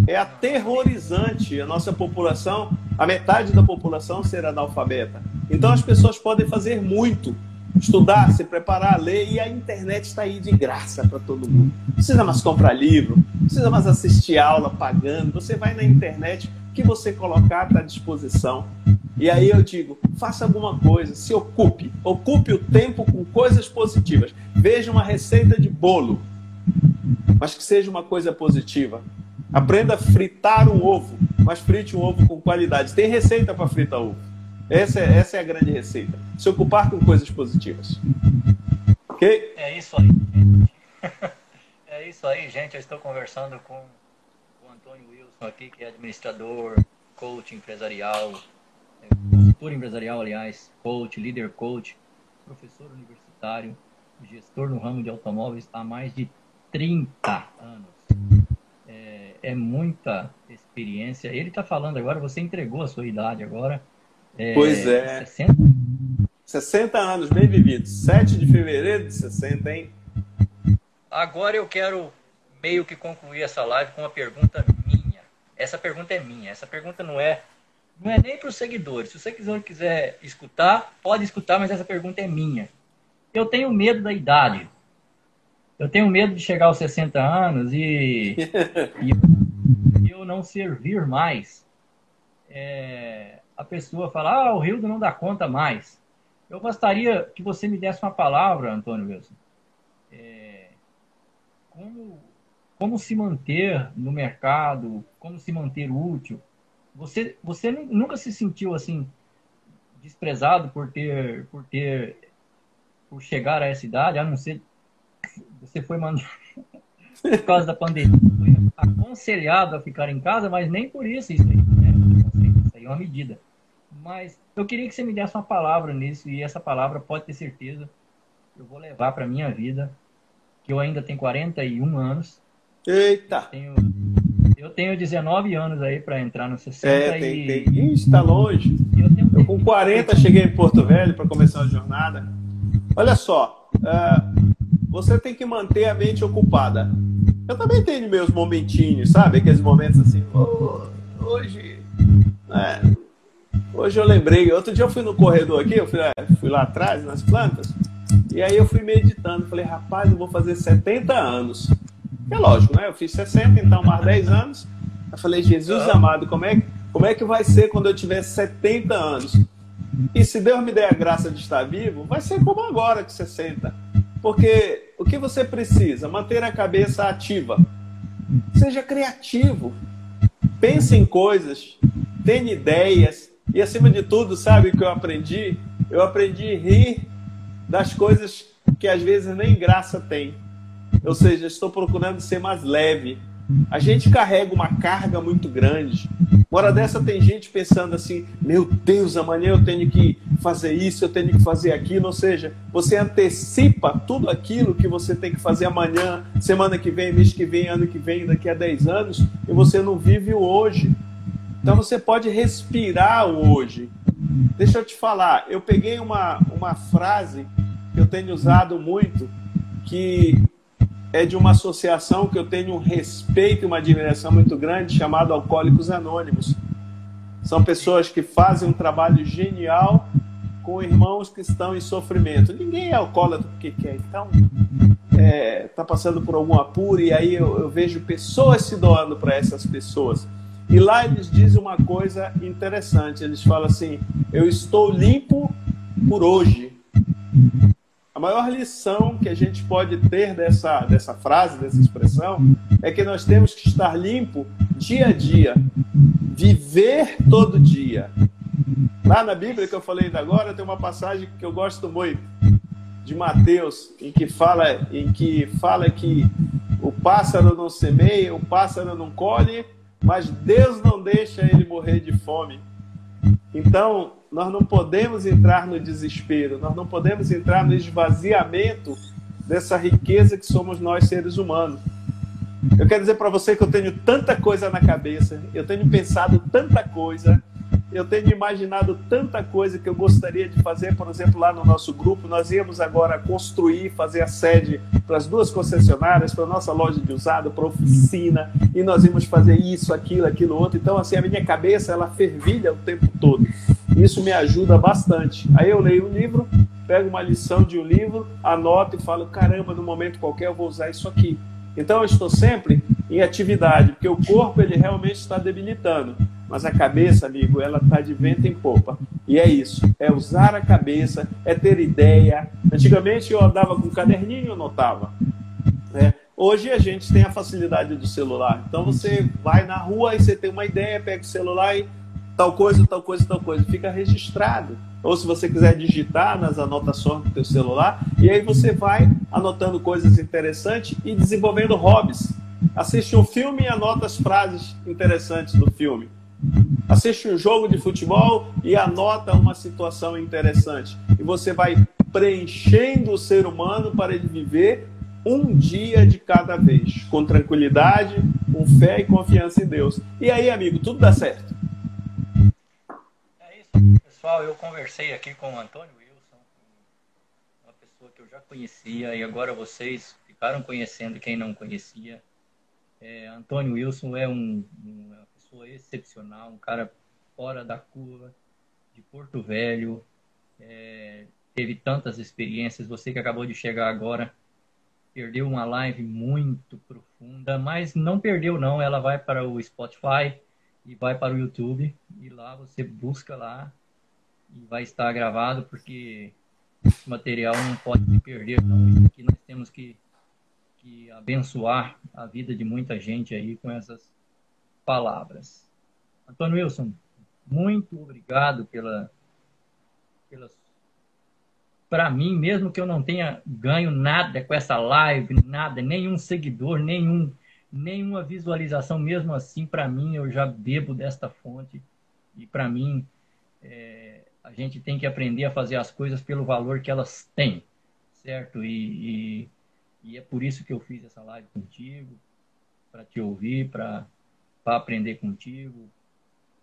É aterrorizante a nossa população, a metade da população ser analfabeta. Então as pessoas podem fazer muito, estudar, se preparar, ler, e a internet está aí de graça para todo mundo. Não precisa mais comprar livro, não precisa mais assistir aula pagando. Você vai na internet, o que você colocar está à disposição. E aí eu digo, faça alguma coisa, se ocupe, ocupe o tempo com coisas positivas. Veja uma receita de bolo, mas que seja uma coisa positiva. Aprenda a fritar um ovo, mas frite um ovo com qualidade. Tem receita para fritar ovo. Essa é, essa é a grande receita. Se ocupar com coisas positivas. Ok? É isso aí. É isso aí, gente. Eu estou conversando com o Antônio Wilson aqui, que é administrador, coach empresarial, consultor empresarial, aliás, coach, líder coach, professor universitário, gestor no ramo de automóveis há mais de 30 anos. É, é muita experiência. Ele está falando agora, você entregou a sua idade agora. É, pois é. 60? 60 anos bem vividos. 7 de fevereiro de 60, hein? Agora eu quero meio que concluir essa live com uma pergunta minha. Essa pergunta é minha. Essa pergunta não é não é nem para os seguidores. Se o seguidor quiser escutar, pode escutar, mas essa pergunta é minha. Eu tenho medo da idade. Eu tenho medo de chegar aos 60 anos e, e eu não servir mais. É, a pessoa fala, ah, o Rildo não dá conta mais. Eu gostaria que você me desse uma palavra, Antônio Wilson. É, como, como se manter no mercado, como se manter útil. Você, você nunca se sentiu assim desprezado por ter, por ter, por chegar a essa idade, a não ser você foi mandado por causa da pandemia, aconselhado a ficar em casa, mas nem por isso isso aí, né? Isso aí é uma medida. Mas eu queria que você me desse uma palavra nisso, e essa palavra, pode ter certeza, eu vou levar para minha vida, que eu ainda tenho 41 anos. Eita! Eu tenho, eu tenho 19 anos aí para entrar no 60 é, tem, e... tem. Está longe. Eu, tenho... eu com 40 cheguei em Porto Velho para começar a jornada. Olha só, uh, você tem que manter a mente ocupada. Eu também tenho meus momentinhos, sabe? Aqueles momentos assim, oh, hoje... É, Hoje eu lembrei, outro dia eu fui no corredor aqui, eu fui, fui lá atrás, nas plantas, e aí eu fui meditando. Falei, rapaz, eu vou fazer 70 anos. É lógico, né? Eu fiz 60, então mais 10 anos. Eu falei, Jesus amado, como é, como é que vai ser quando eu tiver 70 anos? E se Deus me der a graça de estar vivo, vai ser como agora, de 60. Porque o que você precisa? Manter a cabeça ativa. Seja criativo. Pense em coisas. Tenha ideias e acima de tudo, sabe o que eu aprendi? Eu aprendi a rir das coisas que às vezes nem graça tem. Ou seja, estou procurando ser mais leve. A gente carrega uma carga muito grande. Uma hora dessa tem gente pensando assim: meu Deus, amanhã eu tenho que fazer isso, eu tenho que fazer aquilo. Ou seja, você antecipa tudo aquilo que você tem que fazer amanhã, semana que vem, mês que vem, ano que vem, daqui a 10 anos, e você não vive o hoje. Então você pode respirar hoje. Deixa eu te falar, eu peguei uma, uma frase que eu tenho usado muito, que é de uma associação que eu tenho um respeito e uma admiração muito grande, chamado Alcoólicos Anônimos. São pessoas que fazem um trabalho genial com irmãos que estão em sofrimento. Ninguém é alcoólatra porque quer, então está é, tá passando por algum apuro e aí eu, eu vejo pessoas se doando para essas pessoas. E lá eles dizem uma coisa interessante. Eles falam assim: Eu estou limpo por hoje. A maior lição que a gente pode ter dessa, dessa frase, dessa expressão, é que nós temos que estar limpo dia a dia, viver todo dia. Lá na Bíblia que eu falei ainda agora, tem uma passagem que eu gosto muito de Mateus, em que fala, em que fala que o pássaro não semeia, o pássaro não colhe, mas Deus não deixa ele morrer de fome. Então, nós não podemos entrar no desespero, nós não podemos entrar no esvaziamento dessa riqueza que somos nós seres humanos. Eu quero dizer para você que eu tenho tanta coisa na cabeça, eu tenho pensado tanta coisa, eu tenho imaginado tanta coisa que eu gostaria de fazer, por exemplo, lá no nosso grupo, nós íamos agora construir, fazer a sede para as duas concessionárias, para a nossa loja de usado, para a oficina, e nós íamos fazer isso, aquilo, aquilo outro. Então, assim, a minha cabeça, ela fervilha o tempo todo. Isso me ajuda bastante. Aí eu leio um livro, pego uma lição de um livro, anoto e falo, caramba, no momento qualquer eu vou usar isso aqui. Então eu estou sempre em atividade, porque o corpo ele realmente está debilitando, mas a cabeça, amigo, ela está de vento em popa. E é isso, é usar a cabeça, é ter ideia. Antigamente eu andava com um caderninho e anotava. Né? Hoje a gente tem a facilidade do celular. Então você vai na rua e você tem uma ideia, pega o celular e tal coisa, tal coisa, tal coisa, fica registrado ou se você quiser digitar nas anotações do teu celular, e aí você vai anotando coisas interessantes e desenvolvendo hobbies. Assiste um filme e anota as frases interessantes do filme. Assiste um jogo de futebol e anota uma situação interessante. E você vai preenchendo o ser humano para ele viver um dia de cada vez, com tranquilidade, com fé e confiança em Deus. E aí, amigo, tudo dá certo pessoal, eu conversei aqui com o Antônio Wilson, uma pessoa que eu já conhecia e agora vocês ficaram conhecendo quem não conhecia. É, Antônio Wilson é um, uma pessoa excepcional, um cara fora da curva, de Porto Velho, é, teve tantas experiências. Você que acabou de chegar agora perdeu uma live muito profunda, mas não perdeu não. Ela vai para o Spotify e vai para o YouTube e lá você busca lá e vai estar gravado porque esse material não pode se perder, não. Aqui nós temos que, que abençoar a vida de muita gente aí com essas palavras. Antônio Wilson, muito obrigado pela, pela para mim, mesmo que eu não tenha ganho nada com essa live, nada, nenhum seguidor, nenhum, nenhuma visualização, mesmo assim, para mim, eu já bebo desta fonte e para mim é, a gente tem que aprender a fazer as coisas pelo valor que elas têm, certo? E, e, e é por isso que eu fiz essa live contigo, para te ouvir, para aprender contigo,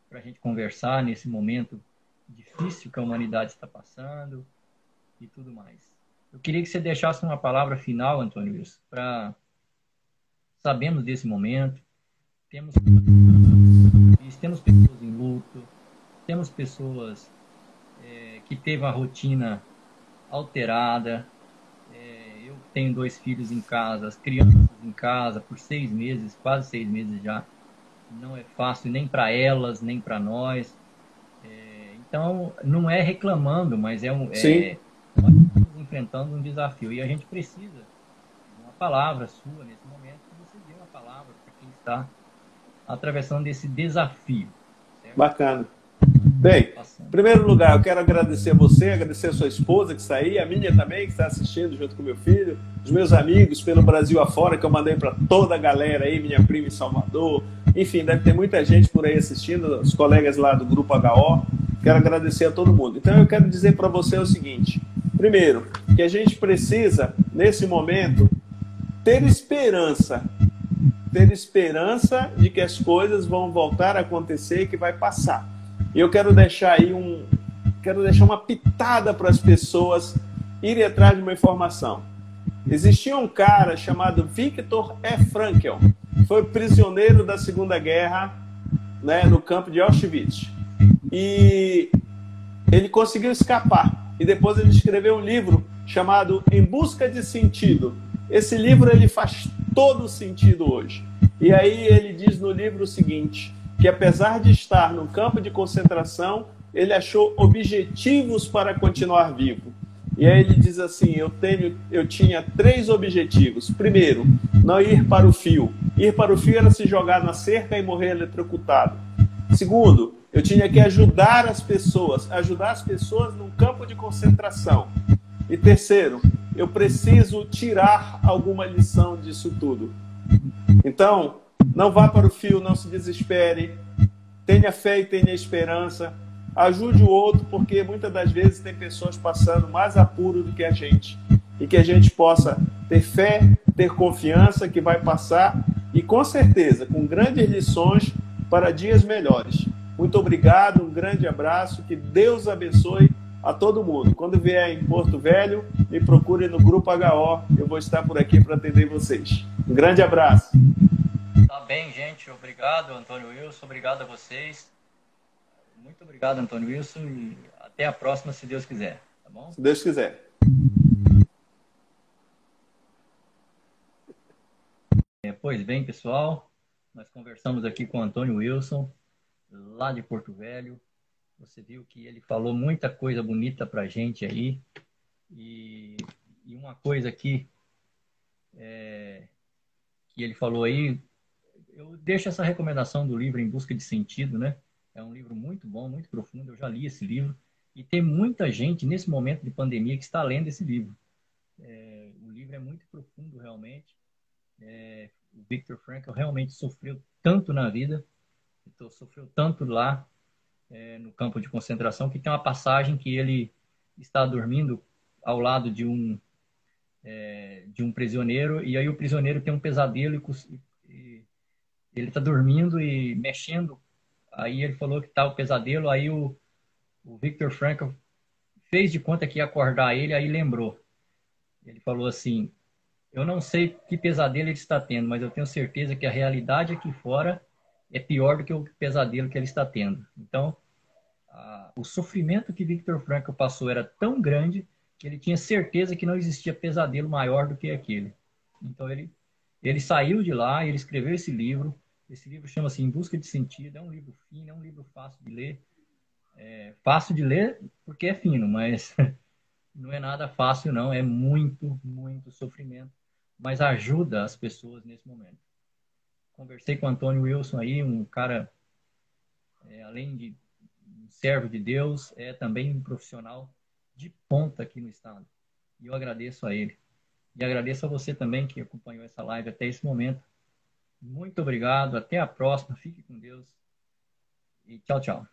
para a gente conversar nesse momento difícil que a humanidade está passando e tudo mais. Eu queria que você deixasse uma palavra final, Antônio, para sabemos desse momento, temos temos pessoas em luto, temos pessoas que teve a rotina alterada. É, eu tenho dois filhos em casa, as crianças em casa por seis meses, quase seis meses já. Não é fácil nem para elas, nem para nós. É, então, não é reclamando, mas é um. É, enfrentando um desafio e a gente precisa de uma palavra sua nesse momento, que você dê uma palavra para quem está atravessando esse desafio. Certo? Bacana. Bem, em primeiro lugar, eu quero agradecer a você, agradecer a sua esposa que está aí, a minha também, que está assistindo junto com meu filho, os meus amigos pelo Brasil afora, que eu mandei para toda a galera aí, minha prima em Salvador. Enfim, deve ter muita gente por aí assistindo, os colegas lá do Grupo HO. Quero agradecer a todo mundo. Então, eu quero dizer para você o seguinte: primeiro, que a gente precisa, nesse momento, ter esperança. Ter esperança de que as coisas vão voltar a acontecer e que vai passar. E eu quero deixar aí um, quero deixar uma pitada para as pessoas irem atrás de uma informação. Existia um cara chamado Viktor E. Frankl, foi prisioneiro da Segunda Guerra, né, no campo de Auschwitz. E ele conseguiu escapar. E depois ele escreveu um livro chamado Em Busca de Sentido. Esse livro ele faz todo sentido hoje. E aí ele diz no livro o seguinte: que apesar de estar no campo de concentração, ele achou objetivos para continuar vivo. E aí ele diz assim: eu tenho, eu tinha três objetivos. Primeiro, não ir para o fio. Ir para o fio era se jogar na cerca e morrer eletrocutado. Segundo, eu tinha que ajudar as pessoas, ajudar as pessoas num campo de concentração. E terceiro, eu preciso tirar alguma lição disso tudo. Então, não vá para o fio, não se desespere. Tenha fé e tenha esperança. Ajude o outro, porque muitas das vezes tem pessoas passando mais apuro do que a gente. E que a gente possa ter fé, ter confiança que vai passar e com certeza com grandes lições para dias melhores. Muito obrigado, um grande abraço, que Deus abençoe a todo mundo. Quando vier em Porto Velho, me procure no Grupo HO, eu vou estar por aqui para atender vocês. Um grande abraço. Tá bem, gente. Obrigado, Antônio Wilson. Obrigado a vocês. Muito obrigado, Antônio Wilson. E até a próxima, se Deus quiser. Tá bom? Se Deus quiser. É, pois bem, pessoal. Nós conversamos aqui com o Antônio Wilson, lá de Porto Velho. Você viu que ele falou muita coisa bonita para a gente aí. E, e, uma coisa aqui é, que ele falou aí, eu deixo essa recomendação do livro Em Busca de Sentido, né? É um livro muito bom, muito profundo. Eu já li esse livro. E tem muita gente nesse momento de pandemia que está lendo esse livro. É, o livro é muito profundo, realmente. É, o Victor Frankl realmente sofreu tanto na vida, então, sofreu tanto lá é, no campo de concentração, que tem uma passagem que ele está dormindo ao lado de um é, de um prisioneiro e aí o prisioneiro tem um pesadelo e, e ele está dormindo e mexendo. Aí ele falou que está o pesadelo, aí o, o Victor Frankl fez de conta que ia acordar ele, aí lembrou. Ele falou assim: Eu não sei que pesadelo ele está tendo, mas eu tenho certeza que a realidade aqui fora é pior do que o pesadelo que ele está tendo. Então, a, o sofrimento que Victor Frankl passou era tão grande que ele tinha certeza que não existia pesadelo maior do que aquele. Então ele ele saiu de lá, ele escreveu esse livro. Esse livro chama-se Em Busca de Sentido. É um livro fino, é um livro fácil de ler. É fácil de ler porque é fino, mas não é nada fácil não. É muito, muito sofrimento, mas ajuda as pessoas nesse momento. Conversei com o Antônio Wilson aí, um cara é, além de servo de Deus, é também um profissional de ponta aqui no estado. E eu agradeço a ele. E agradeço a você também que acompanhou essa live até esse momento. Muito obrigado, até a próxima, fique com Deus. E tchau, tchau.